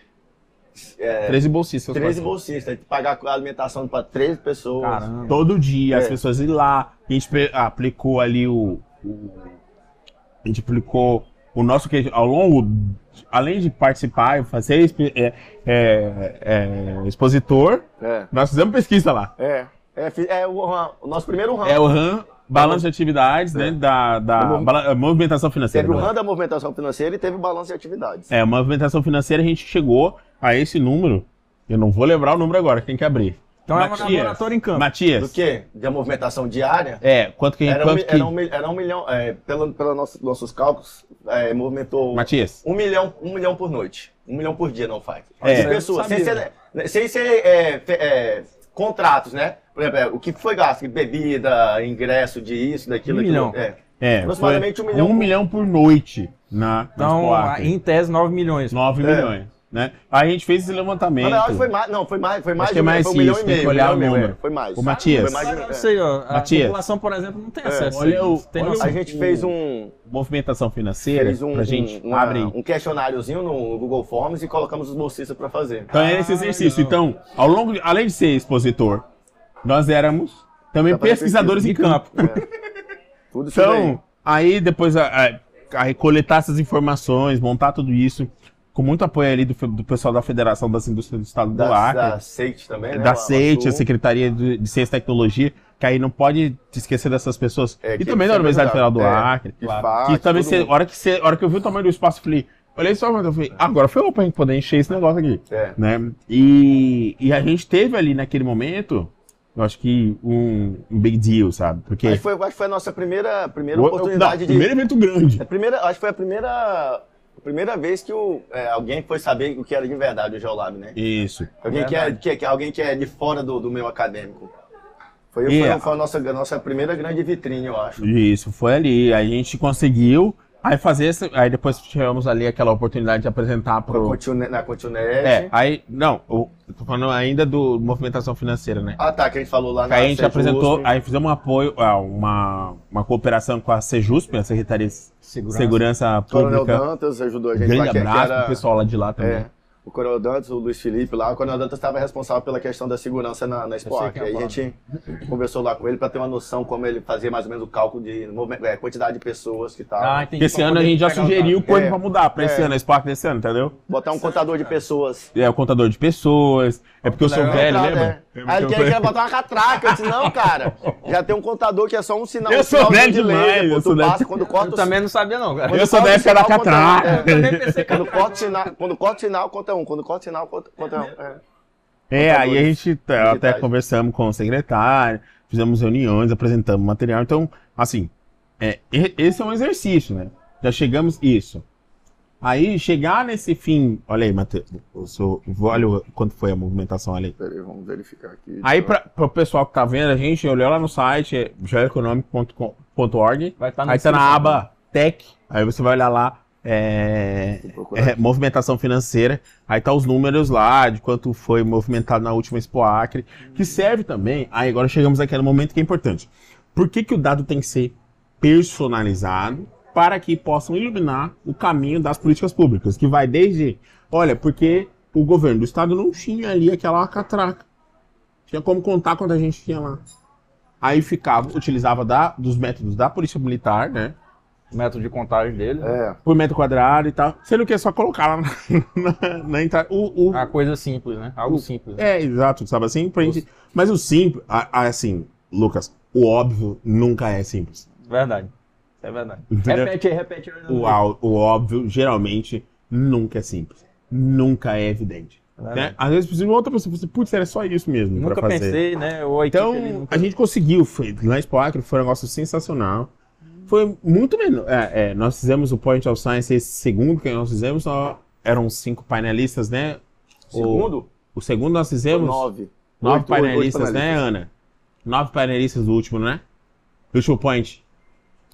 é, 13 bolsistas. 13 quase. bolsistas, pagar a alimentação para 13 pessoas. Caramba. Todo dia, as É. pessoas ir lá. A gente aplicou ali o, o- A gente aplicou o nosso que ao longo. Além de participar e fazer é, é, é, expositor, É, nós fizemos pesquisa lá. é. É, é o, RAM, o nosso primeiro RAM. É o RAM, balanço de atividades, né? Da, da O mov- bala- movimentação financeira. Teve o né? RAM da movimentação financeira e teve o balanço de atividades. É, movimentação financeira, a gente chegou a esse número. Eu não vou lembrar o número agora, tem que abrir. Então é um Matias. laboratório em campo. Matias. Do quê? Da movimentação diária? É, quanto que, Era um, quanto mi- que... era um, era um milhão, é, pelo, pelos nossos, nossos cálculos, é, movimentou Matias. um milhão, um milhão por noite. Um milhão por dia não faz. É. De pessoas, sem ser, sem ser é, é, contratos, né? Por exemplo, é, o que foi gasto? Bebida, ingresso de isso, daquilo, Um daquilo. milhão. É. É, Aproximadamente um milhão um por- milhão por noite na, Então, em tese, 9 milhões. 9 É. milhões. né? Aí a gente fez esse levantamento. Na verdade, foi mais. Não, foi mais. Foi mais Acho que é de um- mais foi um milhão isso, e tem que meio. olhar um o meio, número. Foi mais. Ô, Matias. Foi mais de- Eu não sei, ó. A Matias. população, por exemplo, não tem É, acesso. olha a o- isso. Tem olha. A gente fez um, Movimentação financeira, fez um, pra gente, um, uma- abre um questionáriozinho no Google Forms e colocamos os bolsistas para fazer. Então é esse Ah, exercício. legal. Então, ao longo de, além de ser expositor, nós éramos também pesquisadores em campo. Tudo isso daí. Então, aí depois a, a- a coletar essas informações, montar tudo isso, com muito apoio ali do, do pessoal da Federação das Indústrias do Estado do Da, Acre, da SEIT também, né? da SEIT, a. Secretaria de, de Ciência e Tecnologia, que aí não pode te esquecer dessas pessoas. É, e também da sempre Universidade Federal do. É, Acre. que claro. faz, que também, a, hora que hora que eu vi o tamanho do espaço, eu falei, olhei só, eu falei, agora foi pra gente poder encher esse negócio aqui. É. Né? E, e a gente teve ali naquele momento, eu acho que um, um big deal, sabe? Porque. Acho que foi, acho que foi a nossa primeira, primeira o- oportunidade não, de. Primeiro evento grande. A primeira, acho que foi a primeira, primeira vez que o, é, alguém foi saber o que era de verdade o Geolab, né? Isso. Alguém que é, que, é- que é alguém que é de fora do, do meio acadêmico. Foi, E foi, a- foi a, nossa, a nossa primeira grande vitrine, eu acho. Isso, foi ali. A gente conseguiu. Aí fazer esse, Aí depois tivemos ali aquela oportunidade de apresentar Pro... Continu- Na Continet. É, aí. Não, eu tô falando ainda do movimentação financeira, né? Ah, tá, que a gente falou lá na Aí a gente apresentou, aí fizemos um apoio, ah, uma, uma cooperação com a Sejusp, a Secretaria de Segurança. Segurança Coronel Pública. Dantas ajudou a gente Grande lá, que, que abraço era, pro pessoal lá de lá também. é, o Coronel Dantas, o Luiz Felipe lá. O Coronel Dantas estava responsável pela questão da segurança na, na quem é Aí a gente conversou lá com ele para ter uma noção como ele fazia mais ou menos o cálculo de é, quantidade de pessoas que estavam. Ah, entendi. Esse ano a gente já sugeriu coisa É. pra mudar pra esse É. ano, a Spark desse ano, entendeu? Botar um contador de pessoas. É o contador de pessoas. É porque eu sou velho, lembra? Aí ele queria, botar uma catraca. Eu disse, não, cara. Já tem um contador que é só um sinal. Eu um sou velho de demais, eu tu passa, quando corta Eu também não sabia, não, cara. Quando Eu sou da época da conta um. catraca. É. Eu também pensei Quando corta o sinal, quando corta o sinal, conta um. Quando corta o sinal, conta, conta um. É. É, aí a gente tá- até digitais. conversamos com o secretário, fizemos reuniões, apresentamos material. Então, assim, é, esse é um exercício, né? Já chegamos isso. Aí, chegar nesse fim. Olha aí, Matheus. sou- Olha o- quanto foi a movimentação ali. Peraí, vamos verificar aqui. Aí, pra, pro pessoal que tá vendo, a gente olhou lá no site, é geoeconomic.org. Vai estar na Aí tá na aba Tech. Aí você vai olhar lá. É, é, movimentação financeira. Aí tá os números lá de quanto foi movimentado na última Expo Acre. Que serve também. Aí agora chegamos aqui no momento que é importante. Por que, que o dado tem que ser personalizado para que possam iluminar o caminho das políticas públicas? Que vai desde. Olha, porque o governo do estado não tinha ali aquela catraca. Tinha como contar quanta gente tinha lá. Aí ficava, utilizava da, dos métodos da polícia militar, né? O método de contagem dele. É. Por metro quadrado e tal. Sendo que é só colocar lá na, na, na entrada. O, o- A coisa simples, né? Algo simples. né? É, exato, sabe assim? Pra gente... Mas o simples, a- a- assim, Lucas, o óbvio nunca é simples. Verdade. É verdade. Entendeu? Repete aí, repete aí. O, o óbvio, geralmente, nunca é simples. Nunca é evidente. Verdade. Né? Às vezes precisa de outra pessoa, você, putz, era só isso mesmo Nunca fazer. pensei, né? A Então, nunca- a gente conseguiu, foi, lá em foi um negócio sensacional. Foi muito menor. É, é, nós fizemos o Point of Science, esse segundo que nós fizemos, só eram cinco painelistas, né? O- Segundo? O, segundo nós fizemos Nove. nove painelistas, né. Ana? Nove painelistas do último, né? Do último Point.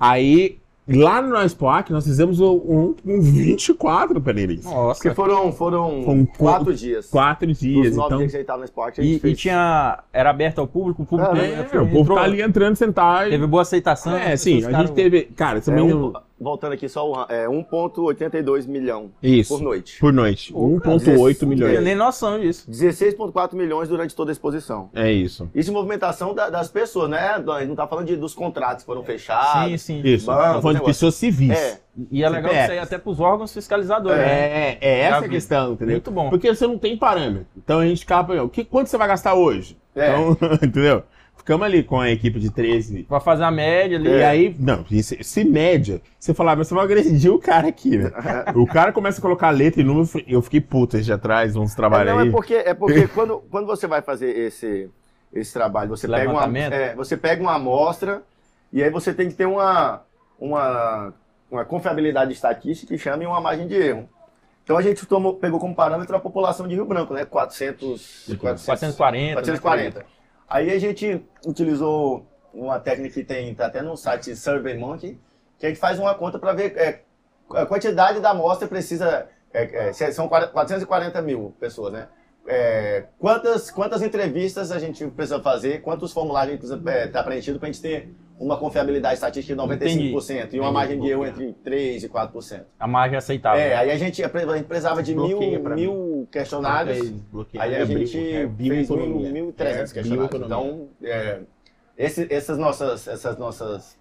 Aí, lá no Acre, nós fizemos um, um 24 painelistas. Nossa. Porque foram, foram Foram quatro dias. Quatro Os dias, nove então... dias que a gente tava no gente E, e fez. tinha. Era aberto ao público, o público né, É, foi- o povo entrou- tá ali entrando, sentar. e- Teve boa aceitação. É, sim, a gente teve. Cara, É também. um- voltando aqui só, o- é 1,82 milhão Isso. por noite. Por noite. Pô, 1,8 Não milhões. tinha nem noção disso. 16,4 milhões durante toda a exposição. É isso. Isso de movimentação da- das pessoas, né? A gente não tá falando de, dos contratos que foram fechados. Sim, sim. Isso. Banco, Tá falando de pessoas civis. É, E é legal CPF. isso aí até pros órgãos fiscalizadores. né? É, é essa a questão, entendeu? Muito bom. Porque você não tem parâmetro. Então a gente acaba. O que, quanto você vai gastar hoje? É. Então, entendeu? Ficamos ali com a equipe de 13. Pra fazer a média ali. E É. aí, não, e se, se média, você falar, mas você vai agredir o cara aqui, né? o cara começa a colocar letra e número, eu fiquei puta de atrás, uns É, trabalhos não, aí. é porque, é porque quando, quando você vai fazer esse, esse trabalho, você pega, uma, é, você pega uma amostra e aí você tem que ter uma, uma, uma confiabilidade estatística que chama uma margem de erro. Então a gente tomou, pegou como parâmetro a população de Rio Branco, né? 400, 400 440. 440. Aí a gente utilizou uma técnica que tem tá até no site SurveyMonkey, que a gente faz uma conta para ver é, a quantidade da amostra precisa é, é, são 440 mil pessoas, né? É, quantas, quantas entrevistas a gente precisa fazer, quantos formulários a gente precisa estar é, tá preenchido para a gente ter uma confiabilidade estatística de 95% Entendi. e uma margem de erro entre 3% e 4%. A margem é aceitável. É, aí a gente, a gente precisava de mil, mil questionários, aí a gente é, fez mil, mil trezentos é, questionários. Então, é, esse, essas, nossas, essas nossas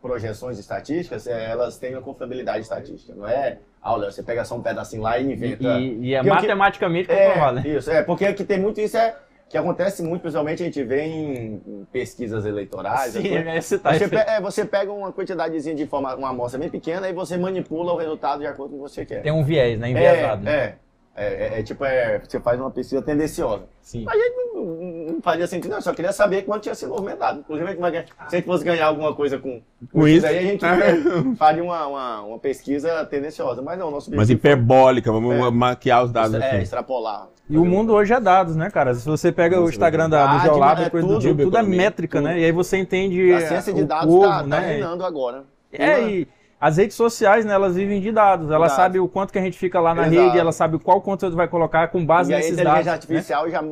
projeções estatísticas, é, elas têm uma confiabilidade estatística, não é aula, você pega só um pedacinho lá e inventa. E, e é matematicamente comprovado, é, né? Isso, é, porque aqui tem muito isso, é que acontece muito, principalmente a gente vê em, em pesquisas eleitorais. Sim, é, você, tá você, pe é, você pega uma quantidadezinha de informação, uma amostra bem pequena e você manipula o resultado de acordo com o que você quer. Tem um viés, né? Enviesado. É, é. É, é, é, tipo, é, você faz uma pesquisa tendenciosa. Sim. Mas não, não fazia sentido, não. Eu só queria saber quanto tinha sido movimentado. Inclusive, se a gente fosse ganhar alguma coisa com, com isso, aí, a gente é, faria uma, uma, uma, pesquisa tendenciosa. Mas não, nosso Mas hiperbólica, vamos é, maquiar os dados é, aqui. extrapolar. E o mundo hoje é dados, né, cara? Se você pega o Instagram da, do Geolab, é coisa tudo, do tipo, tudo é métrica, tudo. né? E aí você entende. A ciência de dados está tá, né? tá reinando agora. É, e as redes sociais, né, elas vivem de dados. Ela sabe o quanto que a gente fica lá na Exato. rede, ela sabe qual conteúdo vai colocar com base e nesses dados. a inteligência artificial né? já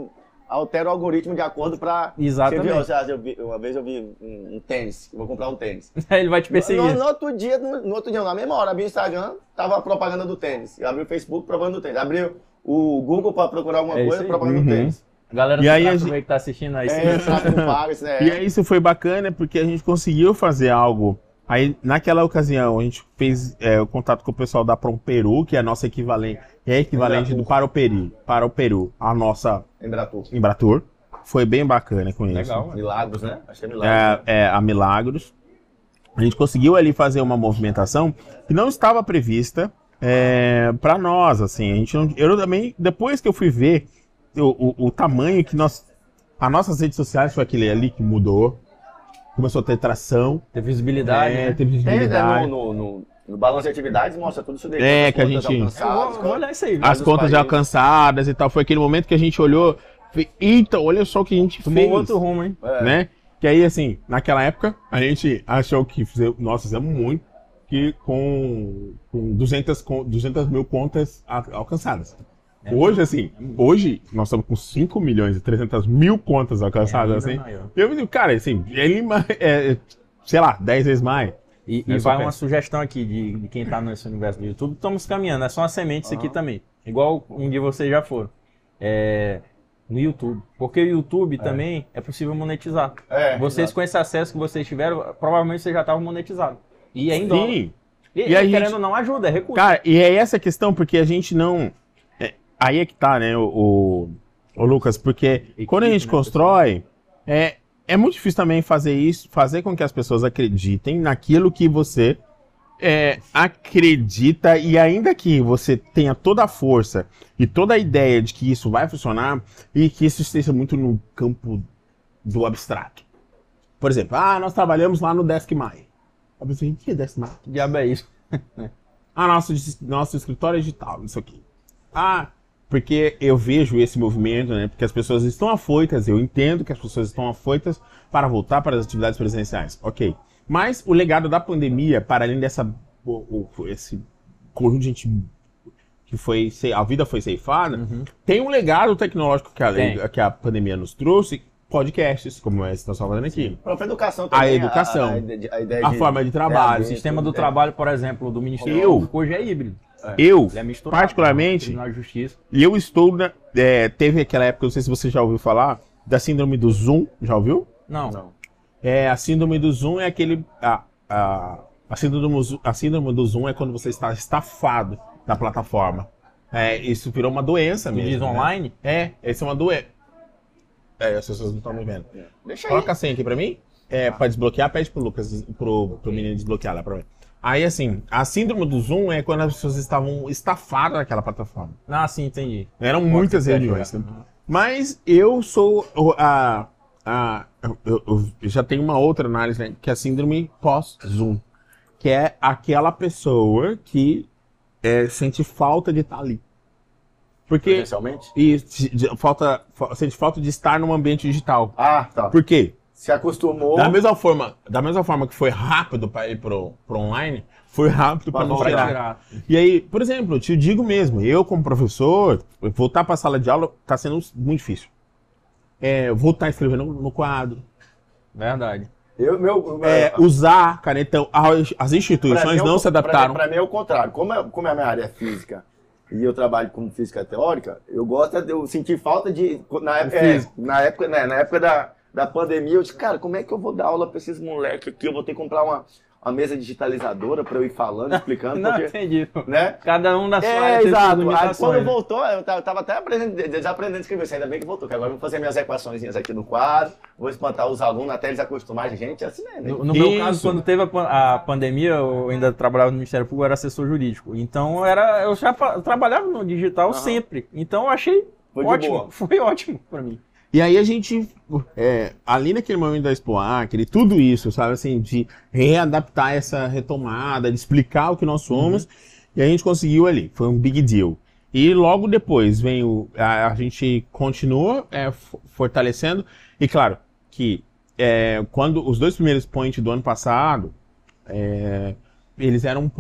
altera o algoritmo de acordo para... Exatamente. Você viu, eu vi, uma vez eu vi um, tênis, vou comprar um tênis. Ele vai te perseguir. No, no, outro dia, no, no, outro dia, na mesma hora, abri o Instagram, tava a propaganda do tênis. Eu abri o Facebook, propaganda do tênis. Abri o Google para procurar alguma é coisa, propaganda uhum. do tênis. Galera e aí a gente... que tá assistindo aí. É, né? E aí isso foi bacana porque a gente conseguiu fazer algo Aí, naquela ocasião, a gente fez é, o contato com o pessoal da Prom Peru, que é a nossa equivalente, é equivalente do para o Peru, para o Peru, a nossa Embratur. Embratur. Foi bem bacana com Legal, isso. Legal, Milagros, né? Acho que é Milagros. É, é, a Milagros. A gente conseguiu ali fazer uma movimentação que não estava prevista é, para nós, assim. A gente não, eu também, depois que eu fui ver o, o, o tamanho que nós, as nossas redes sociais foi aquele ali que mudou começou a ter tração. Ter visibilidade. É, né? ter visibilidade. Tem, no, no, no, balanço de atividades mostra tudo isso daí. É, que a gente. olha isso aí. As contas já alcançadas e tal. Foi aquele momento que a gente olhou. Eita, olha só o que a gente Tomou fez. outro rumo, hein? É. Né? Que aí, assim, naquela época, a gente achou que fizemos, nós fizemos muito, que com, com 200, com 200 mil contas alcançadas. É. Hoje, assim, hoje nós estamos com 5 milhões e 300 mil contas alcançadas, é, assim. Eu digo, cara, assim, ele é, sei lá, 10 vezes mais. E, e vai uma sugestão aqui de, de quem está nesse universo do YouTube. Estamos caminhando, é só uma semente isso aqui também. Igual um dia vocês já foram. É, no YouTube. Porque o YouTube é. também é possível monetizar. É, vocês exato. com esse acesso que vocês tiveram, provavelmente vocês já estavam monetizados. E ainda. Sim. E, e, e querendo gente... não ajuda, é recurso. Cara, e é essa questão, porque a gente não aí é que tá, né, o, o, o Lucas, porque Equipe, quando a gente né, constrói, é, é muito difícil também fazer isso, fazer com que as pessoas acreditem naquilo que você é, acredita e ainda que você tenha toda a força e toda a ideia de que isso vai funcionar e que isso esteja muito no campo do abstrato. Por exemplo, ah, nós trabalhamos lá no Desk My. Eu pensei, que é Desk My? Que diabo é isso? ah, nosso, nosso escritório é digital, isso aqui. Ah, porque eu vejo esse movimento, né? Porque as pessoas estão afoitas, eu entendo que as pessoas estão afoitas para voltar para as atividades presenciais, ok. Mas o legado da pandemia, para além dessa o, o, esse conjunto de gente que foi a vida foi ceifada, uhum. tem um legado tecnológico que a, que a pandemia nos trouxe, podcasts, como nós estamos fazendo aqui. A educação também. A educação. A, a, a, a forma de trabalho. o sistema do trabalho, por exemplo, do Ministério eu, hoje é híbrido. É. Eu, é particularmente, na justiça. e eu estou na, é, teve aquela época, não sei se você já ouviu falar, da síndrome do Zoom, já ouviu? Não. não. É, a síndrome do Zoom é aquele a, a, a, síndrome, a síndrome do Zoom é quando você está estafado na plataforma. É, isso virou uma doença mesmo. Diz né? online? É, essa é uma doença. É, as pessoas não estão me vendo. Deixa Coloca aí. a senha aqui pra mim. É, pra desbloquear, pede pro Lucas, pro, pro menino desbloquear lá pra mim. Aí, assim, a síndrome do Zoom é quando as pessoas estavam estafadas naquela plataforma. Ah, sim, entendi. Eram Pode muitas reuniões. Né? Mas eu sou a, a, eu, eu, já tenho uma outra análise, né, que é a síndrome pós-Zoom. Que é aquela pessoa que é, sente falta de estar ali. Porque. Essencialmente? E falta, sente falta de estar num ambiente digital. Ah, tá. Por quê? Se acostumou. Da mesma forma, da mesma forma que foi rápido para ir pro, pro online, foi rápido para Pra não tirar. E aí, por exemplo, eu te digo mesmo, eu como professor, voltar para a sala de aula tá sendo muito difícil. É, voltar a escrever no, no quadro, Verdade. Eu, meu, é, usar canetão. As, instituições mim é o- não se adaptaram. Para mim é o contrário. Como, é, como a minha área é física e eu trabalho como física teórica, eu gosto de eu sentir falta de. Na época, é, na época, né, na época da, da pandemia, eu disse, cara, como é que eu vou dar aula para esses moleques aqui? Eu vou ter que comprar uma, uma mesa digitalizadora para eu ir falando, explicando, Não, porque. entendi. Né? Cada um na sua É, exato. Aí quando né? voltou, eu ta- eu tava até aprendendo, desaprendendo a escrever. Isso, Ainda bem que voltou, que agora eu vou fazer minhas equações aqui no quadro, vou espantar os alunos até eles acostumarem. Gente, assim mesmo. hein? No, no meu caso, quando teve a, a pandemia, eu ainda trabalhava no Ministério Público, eu era assessor jurídico. Então era, eu já fa- trabalhava no digital Aham. sempre. Então eu achei Foi ótimo. boa. Foi ótimo pra mim. E aí a gente, é, ali naquele momento da Expo Acre, tudo isso, sabe, assim, de readaptar essa retomada, de explicar o que nós somos, e a gente conseguiu ali, foi um big deal. E logo depois vem o, a, a gente continua é, fo- fortalecendo, e claro, que é, quando os dois primeiros points do ano passado, é, eles eram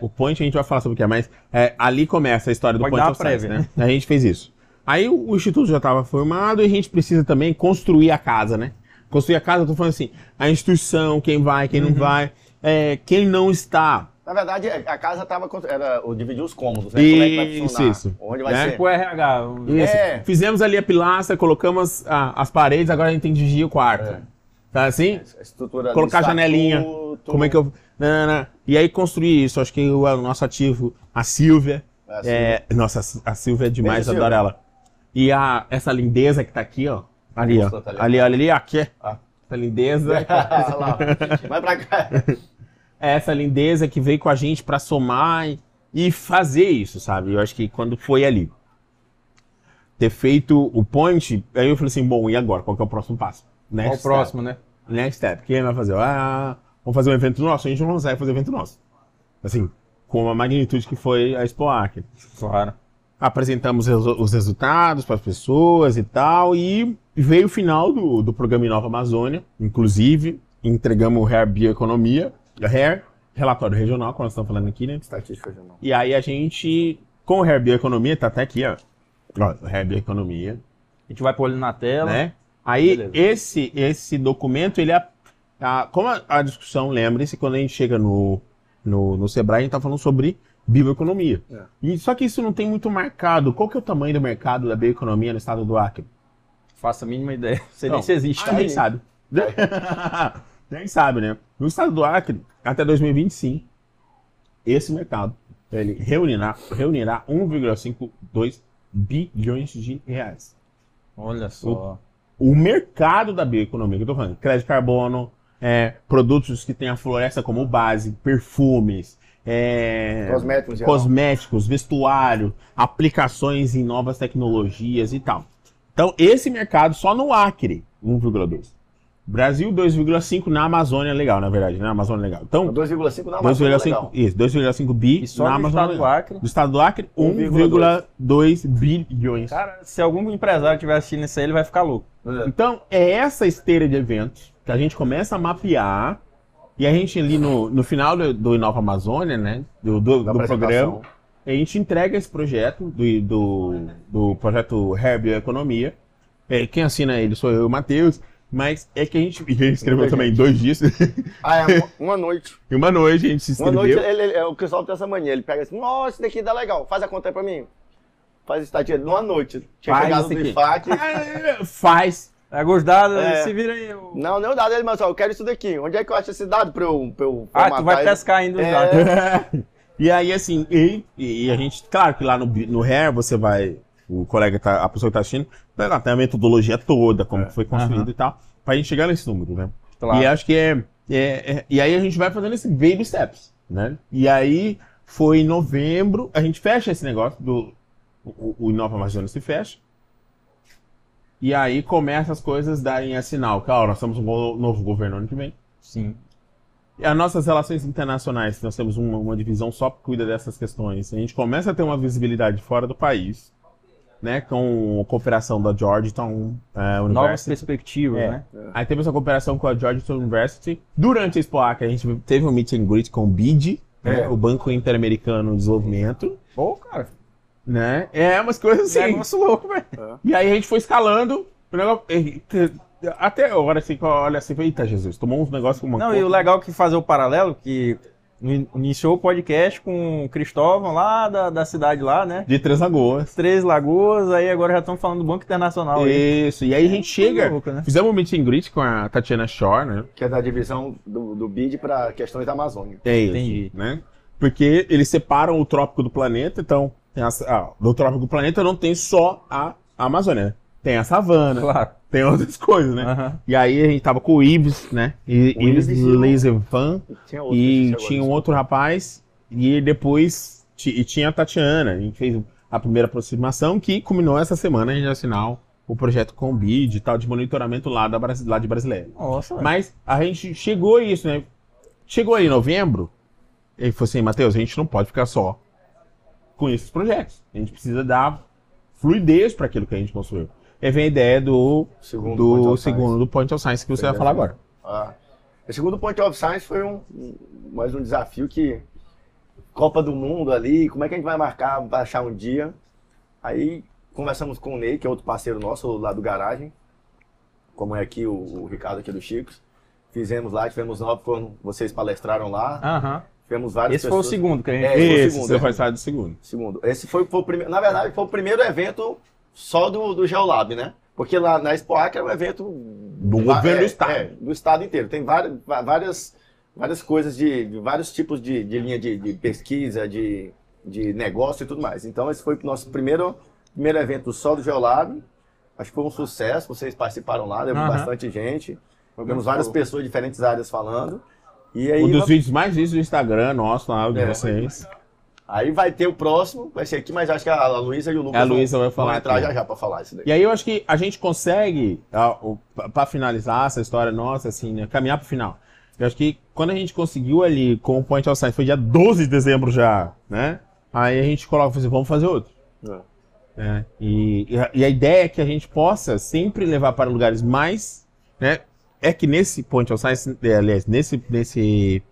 o point a gente vai falar sobre o que é, mas é, ali começa a história do Pode point of science, né? A gente fez isso. Aí o, o instituto já estava formado e a gente precisa também construir a casa, né? Construir a casa, eu tô falando assim, a instituição, quem vai, quem Uhum. não vai, é, quem não está. Na verdade, a casa tava. cont- Era, eu dividi os cômodos, né? Como é que vai Isso, funcionar? isso. Onde vai Né? ser? Tipo RH. o- Isso. É. Fizemos ali a pilastra, colocamos a- as paredes, agora a gente tem que dividir o quarto. É. Tá assim? A estrutura do Colocar janelinha. estatuto. Como é que eu. nanana. E aí construir isso. Acho que o, o nosso ativo, a Silvia. É, É, nossa, a Silvia é demais, Beijo, adoro Silvia. ela. E a, essa lindeza que tá aqui, ó. Ali, ó. Tá ali. Ali, olha ali, aqui. Ah. Essa lindeza. Vai pra cá. é essa lindeza que veio com a gente pra somar e, e fazer isso, sabe? Eu acho que quando foi ali. Ter feito o point, aí eu falei assim, bom, e agora? Qual que é o próximo passo? Qual Next o próximo, né? Next step. Quem vai fazer? Ah, vamos fazer um evento nosso? A gente não consegue fazer evento nosso. Assim, com a magnitude que foi a Expo Acre. Claro. Apresentamos os resultados para as pessoas e tal, e veio o final do, do programa Inova Amazônia, inclusive entregamos o Hair Bioeconomia, Hair, relatório regional, como nós estamos falando aqui, né? Estatística regional. E aí a gente, com o Hair Bioeconomia, tá até aqui, ó, ó Hair Bioeconomia, A gente vai pôr ele na tela. né? Aí Beleza. esse, esse documento, ele é, a- como a, a discussão, lembre-se, quando a gente chega no, no, no Sebrae, a gente tá falando sobre bioeconomia. É. E, só que isso não tem muito marcado. Qual que é o tamanho do mercado da bioeconomia no estado do Acre? Faça a mínima ideia. Não sei nem se existe. Ah, nem sabe. nem sabe, né? No estado do Acre, até 2025, esse mercado ele reunirá, reunirá 1,52 bilhões de reais. Olha só. o mercado da bioeconomia, que eu tô falando, crédito de carbono, é, produtos que têm a floresta como base, perfumes, é, Cosméticos, cosméticos, vestuário, aplicações em novas tecnologias e tal. Então, esse mercado só no Acre, 1,2. Brasil, 2,5 na Amazônia legal, na verdade, na Amazônia legal. Então, 2,5 na Amazônia, 2,5 legal. isso, 2,5 bi E só na no Amazônia estado do. Acre. Do estado do Acre, 1,2 bilhões. Cara, se algum empresário estiver assistindo isso aí, ele vai ficar louco. Então, é essa esteira de eventos que a gente começa a mapear e a gente ali no, no final do, do Inova Amazônia, né, do, do, do apresentação. programa, a gente entrega esse projeto do, do, do projeto Hair Bioeconomia. É, quem assina ele sou eu e o Matheus, mas é que a gente, e gente escreveu também em dois dias. Ah, é uma, uma noite. e uma noite a gente se Uma inscreveu. noite, ele, ele- é, o Cristóvão tem essa mania. Ele pega assim, nossa, esse daqui dá legal. Faz a conta aí pra mim. Faz estatística. Numa noite. Tinha Faz chegado isso do. IFAC. Ah, Faz. É gostado, É. se vira aí. o- Não, não dado. Ele, mas só, eu quero isso daqui. Onde é que eu acho esse dado pra eu, pra eu Ah, tu vai ele? pescar ainda os É. dados. e aí, assim, e, e a gente, claro que lá no, no Hair você vai, o colega, tá, a pessoa que tá assistindo, lá, tem a metodologia toda, como É. foi construído Aham. e tal, pra gente chegar nesse número, né? Claro. E acho que é, é- é- E aí a gente vai fazendo esse baby steps, né? E aí foi em novembro, a gente fecha esse negócio do. O, o Inova Amazônia se fecha. E aí começa as coisas darem a sinal, que ó, nós temos um novo governo ano que vem. Sim. E as nossas relações internacionais, nós temos uma, uma divisão só que cuida dessas questões. A gente começa a ter uma visibilidade fora do país. né, com a cooperação da Georgetown é, Novas University. perspectivas, É. né? Aí teve essa cooperação com a Georgetown University. Durante a Expo Acre, a gente teve um meet and greet com o BID, né, É. o Banco Interamericano de Desenvolvimento, Pô, cara, né? É umas coisas assim. negócio louco, velho. E aí a gente foi escalando. o negócio- te- Até a hora assim, olho assim, eita Jesus, tomou uns negócios com uma Não, e o legal é que fazer o paralelo, que in- iniciou o podcast com o Cristóvão lá da, da cidade lá, né? de Três Lagoas. Três Lagoas, aí agora já estão falando do Banco Internacional aí. Isso, e aí a gente chega, louco, né? fizemos um meet and greet com a Tatiana Shore, né? Que é da divisão do, do BID para questões da Amazônia. É isso, Entendi. né? Porque eles separam o trópico do planeta, então, tem as- ah, do trópico planeta não tem só a Amazônia, né? Tem a savana, Claro. tem outras coisas, né? Aham. E aí a gente tava com o Ives, né? E, O Ives Ives e. Tinha E um outro rapaz, e depois e tinha a Tatiana. A gente fez a primeira aproximação que culminou essa semana a gente assinar o projeto com o BID e tal, de monitoramento lá, da, lá de Brasileira. Nossa. Mas a gente chegou a isso, né? Chegou aí em novembro, ele falou assim, Matheus, a gente não pode ficar só com esses projetos. A gente precisa dar fluidez para aquilo que a gente construiu. Aí vem a ideia do Segundo do Point of segundo do Point of Science que você vai falar agora. Ah, o segundo Point of Science foi um, mais um desafio que Copa do Mundo ali, como é que a gente vai marcar, vai achar um dia? Aí conversamos com o Ney, que é outro parceiro nosso lá do garagem, como é aqui o, o Ricardo aqui do Chicos. Fizemos lá, tivemos nove quando vocês palestraram lá. Aham. Tivemos várias Esse foi o pessoas. segundo que a gente É, esse foi o segundo, você é. do segundo. Segundo. Esse foi, foi o primeiro. Na verdade, foi o primeiro evento só do, do Geolab, né? Porque lá na Expo Acre é um evento Do governo é, do estado. é, do estado inteiro. Tem várias, várias, várias coisas de, de vários tipos de, de linha de, de pesquisa, de, de negócio e tudo mais. Então esse foi o nosso primeiro, primeiro evento só do Geolab. Acho que foi um sucesso. Vocês participaram lá, deu Aham. bastante gente. Tivemos várias pessoas de diferentes áreas falando. Aí, Um dos vídeos mais vistos do Instagram nosso, lá, de É. vocês. aí vai ter o próximo, vai ser aqui, mas acho que a, Luísa e o Lucas A vão- Luísa vai vão falar entrar aqui. já já para falar isso daí. E aí eu acho que a gente consegue, para finalizar essa história nossa, assim, né, caminhar pro final. Eu acho que quando a gente conseguiu ali com o Point of Science, foi dia 12 de dezembro já, né? Aí a gente coloca, assim, vamos fazer outro. né? E, e a, e a ideia é que a gente possa sempre levar para lugares mais, né? É que nesse Point of Science, é, aliás, nesse, nesse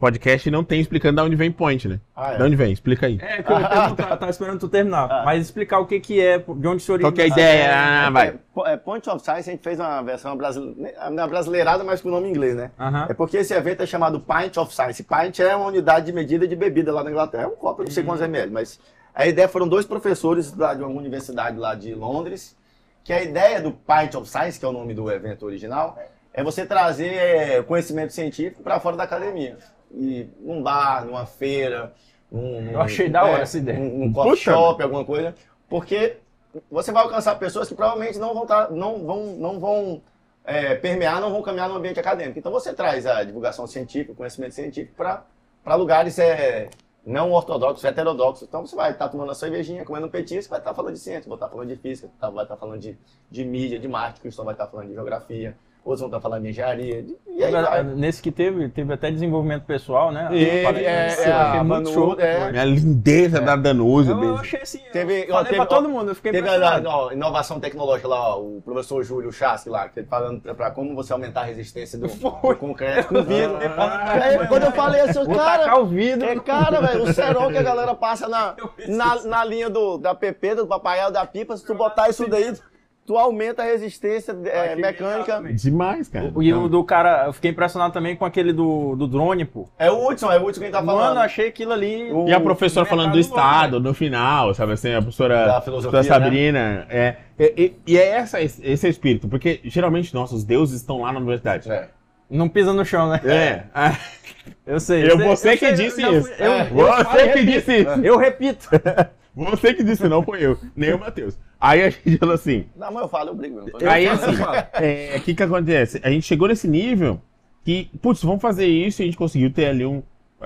podcast não tem explicando de onde vem Point, né? Ah, é. De onde vem? Explica aí. É, que eu perguntar, tava esperando tu terminar. Mas explicar o que que é, de onde se origina. Qual que é a ideia? Ah, vai. É, Point of Science, a gente fez uma versão brasileira, brasileirada, mas com o nome em inglês, né? Aham. É porque esse evento é chamado Pint of Science. Pint é uma unidade de medida de bebida lá na Inglaterra. É um copo, não sei quantos ml, mas a ideia foram dois professores lá de uma universidade lá de Londres, que a ideia do Pint of Science, que é o nome do evento original, é você trazer é, conhecimento científico para fora da academia. E num bar, numa feira, num, Eu achei da hora é, essa ideia. Num, num shop, alguma coisa, porque você vai alcançar pessoas que provavelmente não vão tá, não vão, não vão é, permear, não vão caminhar no ambiente acadêmico. Então você traz a divulgação científica, o conhecimento científico para lugares é, não ortodoxos, heterodoxos. Então você vai estar tomando a cervejinha, comendo um petisco, vai estar falando de ciência, vai estar falando de física, tá- vai estar falando de, de mídia, de marketing, o vai estar falando de geografia, outros vão estar falando de engenharia, e aí vai. Nesse que teve, teve até desenvolvimento pessoal, né? E, é, "Nossa, é, achei a Manu- show. é, A lindeza da Danusa. Eu, eu achei assim, Teve- eu ó, falei teve- pra todo ó, mundo, eu fiquei Teve a, ó, inovação tecnológica lá, ó, o professor Júlio Chasque lá, que falando para como você aumentar a resistência do, do concreto com vidro. Aí, quando eu falei assim, Vou cara, o vidro. é, cara, velho, o cerol que a galera passa na, na, na linha do, da PP, do papagaio, da pipa, se tu botar isso daí, tu aumenta a resistência é, mecânica. Demais, cara. E o do cara, eu fiquei impressionado também com aquele do, do drone, pô. É o Hudson, é o Hudson que a gente tá falando. Mano, eu achei aquilo ali. O- E a professora falando do Estado no final, sabe assim? A professora, Da professora Sabrina. É, e, e- é essa, esse é o espírito, porque geralmente nossos deuses estão lá na universidade. É. Não pisa no chão, né? É. Ah, Eu sei. Eu, sei, você que sei, disse eu isso. Eu, eu você que repito. disse isso. Eu repito. Você que disse, não foi eu, nem o Matheus. Aí a gente falou assim. Não, mas eu falo, eu brigo. eu Aí assim, é, o que que acontece? A gente chegou nesse nível que, putz, vamos fazer isso e a gente conseguiu ter ali um.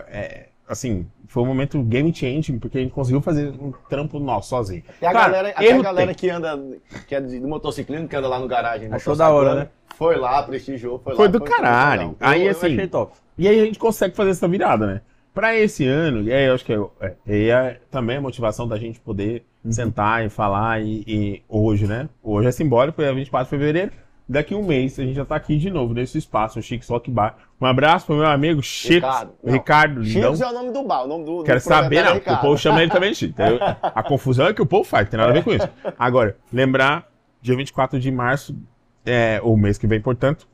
é, assim, foi um momento game changing, porque a gente conseguiu fazer um trampo nosso sozinho. Tem a Claro, galera, até a galera que anda, que é de- do motociclismo, que anda lá no garagem. Achou da hora, né? Foi lá, prestigiou, foi, Foi lá. do caralho. legal. Aí eu, assim. eu achei top. E aí a gente consegue fazer essa virada, né? Para esse ano, e aí eu acho que é, é, é também a motivação da gente poder sentar e falar e, e hoje, né? Hoje é simbólico, é 24 de fevereiro. Daqui um mês a gente já tá aqui de novo nesse espaço, o Chique Sock Bar. Um abraço pro meu amigo Chico, Ricardo. Ricardo, Ricardo. Chico é o nome do bar, o nome do. do Quero saber, proprietário não, é o povo chama ele também de Chico. A confusão é que o povo faz, tem nada a ver com isso. Agora, lembrar, dia 24 de março, é, o mês que vem, portanto,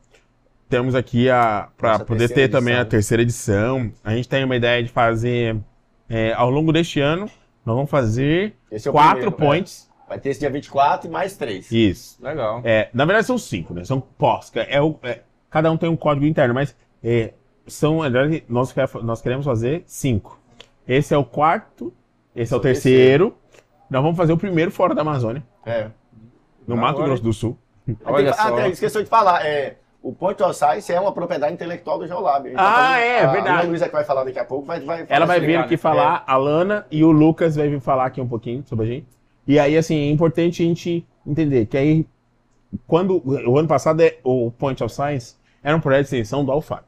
temos aqui a para poder ter terceira também a edição. terceira edição. A gente tem uma ideia de fazer é, ao longo deste ano, nós vamos fazer Esse é quatro primeiro, points. né? Vai ter esse dia 24 e mais três. Isso. Legal. É, na verdade são cinco, né? São pós. que É o, é- cada um tem um código interno, mas é, são, na verdade, nós, quer- nós queremos fazer cinco. Esse é o quarto, esse é o terceiro. Nós vamos fazer o primeiro fora da Amazônia, É. no Mato. Grosso do Sul. Olha ah, só. tem- esqueceu de falar. É, o Point of Science é uma propriedade intelectual do Geolab. Gente Ah, é, a, verdade. A Luísa que vai falar daqui a pouco vai, vai Ela vai vir aqui né? falar, a Lana e o Lucas vai vir falar aqui um pouquinho sobre a gente. E aí, assim, é importante a gente entender que aí, quando o ano passado é, o Point of Science era um projeto de extensão do Alfar.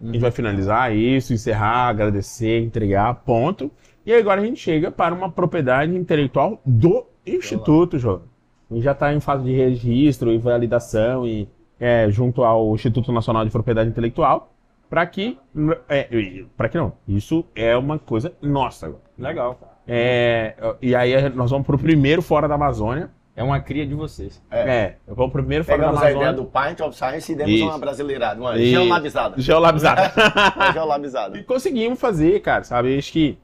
A gente vai finalizar isso, encerrar, agradecer, entregar, ponto. E agora a gente chega para uma propriedade intelectual do Instituto, João. A gente já está em fase de registro e validação e é, junto ao Instituto Nacional de Propriedade Intelectual, para que, é, para que não, isso é uma coisa nossa. agora. Legal. É, e aí nós vamos para o primeiro fora da Amazônia. É uma cria de vocês. É, eu vou pro primeiro fora Pegamos da a ideia Amazônia. do Pint of Science e demos Isso. uma brasileirada, uma Isso. geolabizada. Geolabizada. Geolabizada. E conseguimos fazer, cara, sabe? Acho que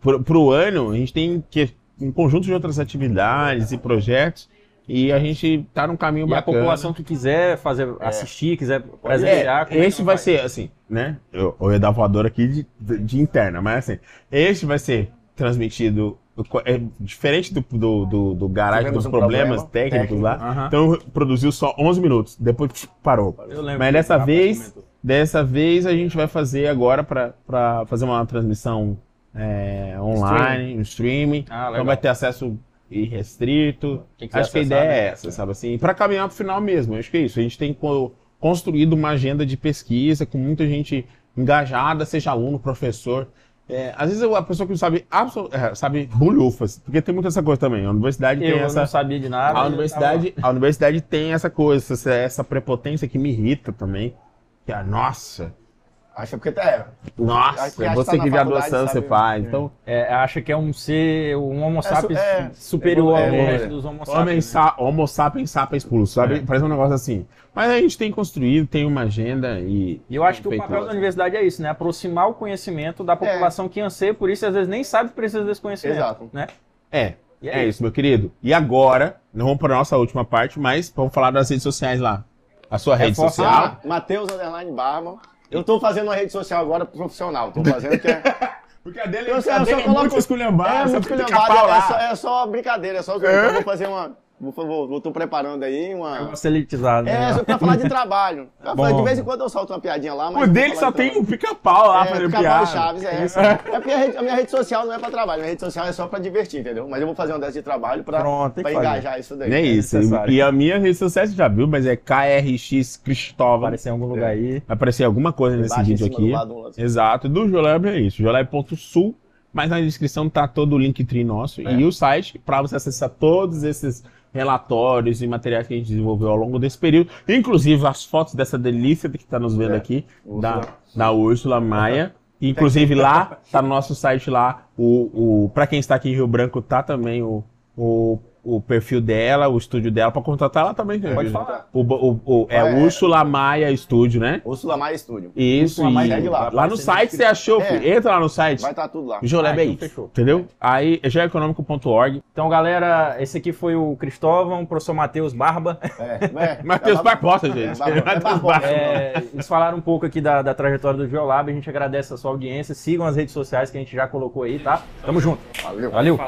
pro, pro ano a gente tem que um conjunto de outras atividades e projetos e a gente tá num caminho E a bacana. população que quiser fazer, assistir, quiser presenciar, É, como é esse vai faz? ser, assim, né? Eu, eu ia dar voadora aqui de, de, de interna, mas assim, esse vai ser transmitido. É diferente do, do, do, do garagem dos um problemas problema técnicos técnico. lá. Aham. Então produziu só 11 minutos, depois parou. Eu lembro Mas dessa vez, dessa vez a gente vai fazer agora para fazer uma transmissão é, online, um streaming. Ah, então vai ter acesso irrestrito. Acho que a ideia né? é essa, sabe assim? Para caminhar pro final mesmo. Acho que é isso. A gente tem co- construído uma agenda de pesquisa com muita gente engajada, seja aluno, professor. É, às vezes a pessoa que não sabe, é, sabe bulhufas, porque tem muita essa coisa também. A universidade Eu tem essa. não sabia de nada. A universidade, a universidade tem essa coisa, essa, essa prepotência que me irrita também. Que é, nossa, Acho que é. nossa, Acho que você tá que faculdade, graduação você sabe? faz. Então, É, acha que é um ser, um homo su- sapiens é, superior é, ao é, resto é. dos homo homem sapiens. né? sa homo sapiens sapiens plus, sabe? É. Parece um negócio assim. Mas a gente tem construído, tem uma agenda e. E eu acho que o papel da universidade é isso, né? Aproximar o conhecimento da população que anseia por isso às vezes nem sabe que precisa desse conhecimento. Exato. Né? É, E é, isso, meu querido. E agora, não vamos para a nossa última parte, mas vamos falar das redes sociais lá. A sua rede social. Ah, Matheus Underline Barman. Eu tô fazendo uma rede social agora profissional. Tô fazendo que é. Porque a dele, Eu só- a eu só dele é coloco- muito esculhambada, É, muito esculhambado, é, só, é só brincadeira, é só zoeira. Então eu vou fazer uma. Vou, tô preparando aí uma. Negócio elitizado, né? É, só pra falar de trabalho. Pra falar- de vez em quando eu solto uma piadinha lá, mas. O dele só de tem um pica-pau lá É, fazendo Pica-Pau piada. Chaves, é. Isso. É porque a, minha rede, a minha rede social não é pra trabalho, minha rede social é só pra divertir, entendeu? Mas eu vou fazer uma dessa de trabalho pra, Pronto, pra engajar isso daí. É isso. necessário. E a minha rede social você já viu, mas é KRX Cristóvão. Aparecer em algum lugar aí. Vai aparecer alguma coisa nesse Embaixo, em vídeo aqui. do lado, um lado. Exato. Do Jolab é isso. Jolab.sul. Mas na descrição tá todo o Linktree nosso É. e o site para você acessar todos esses relatórios e materiais que a gente desenvolveu ao longo desse período. Inclusive as fotos dessa delícia que está nos vendo É. aqui, da, da Úrsula Maia. Inclusive lá, tá no nosso site lá, o, o para quem está aqui em Rio Branco, tá também o, o, o perfil dela, o estúdio dela, para contratar ela também. Pode falar. O, o, o- é É. Úrsula Maia Estúdio, né? Úrsula Maia Estúdio. Isso, Úrsula Maia, e segue lá, lá, no site você achou, É. filho. entra lá no site. Vai estar tudo lá. Joleb Ah, é então isso, fechou. entendeu? Aí, geoeconômico.org. Então, galera, esse aqui foi o Cristóvão, o professor Matheus Barba. É, é. Matheus É, Barbosa, gente. Barbosa, é Matheus Barbosa. Barbosa. É, eles falaram um pouco aqui da, da trajetória do Geolab. A gente agradece a sua audiência. Sigam as redes sociais que a gente já colocou aí, tá? Tamo junto. Valeu. Valeu.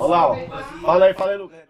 Olá, ó. Fala aí, fala aí, Lucas.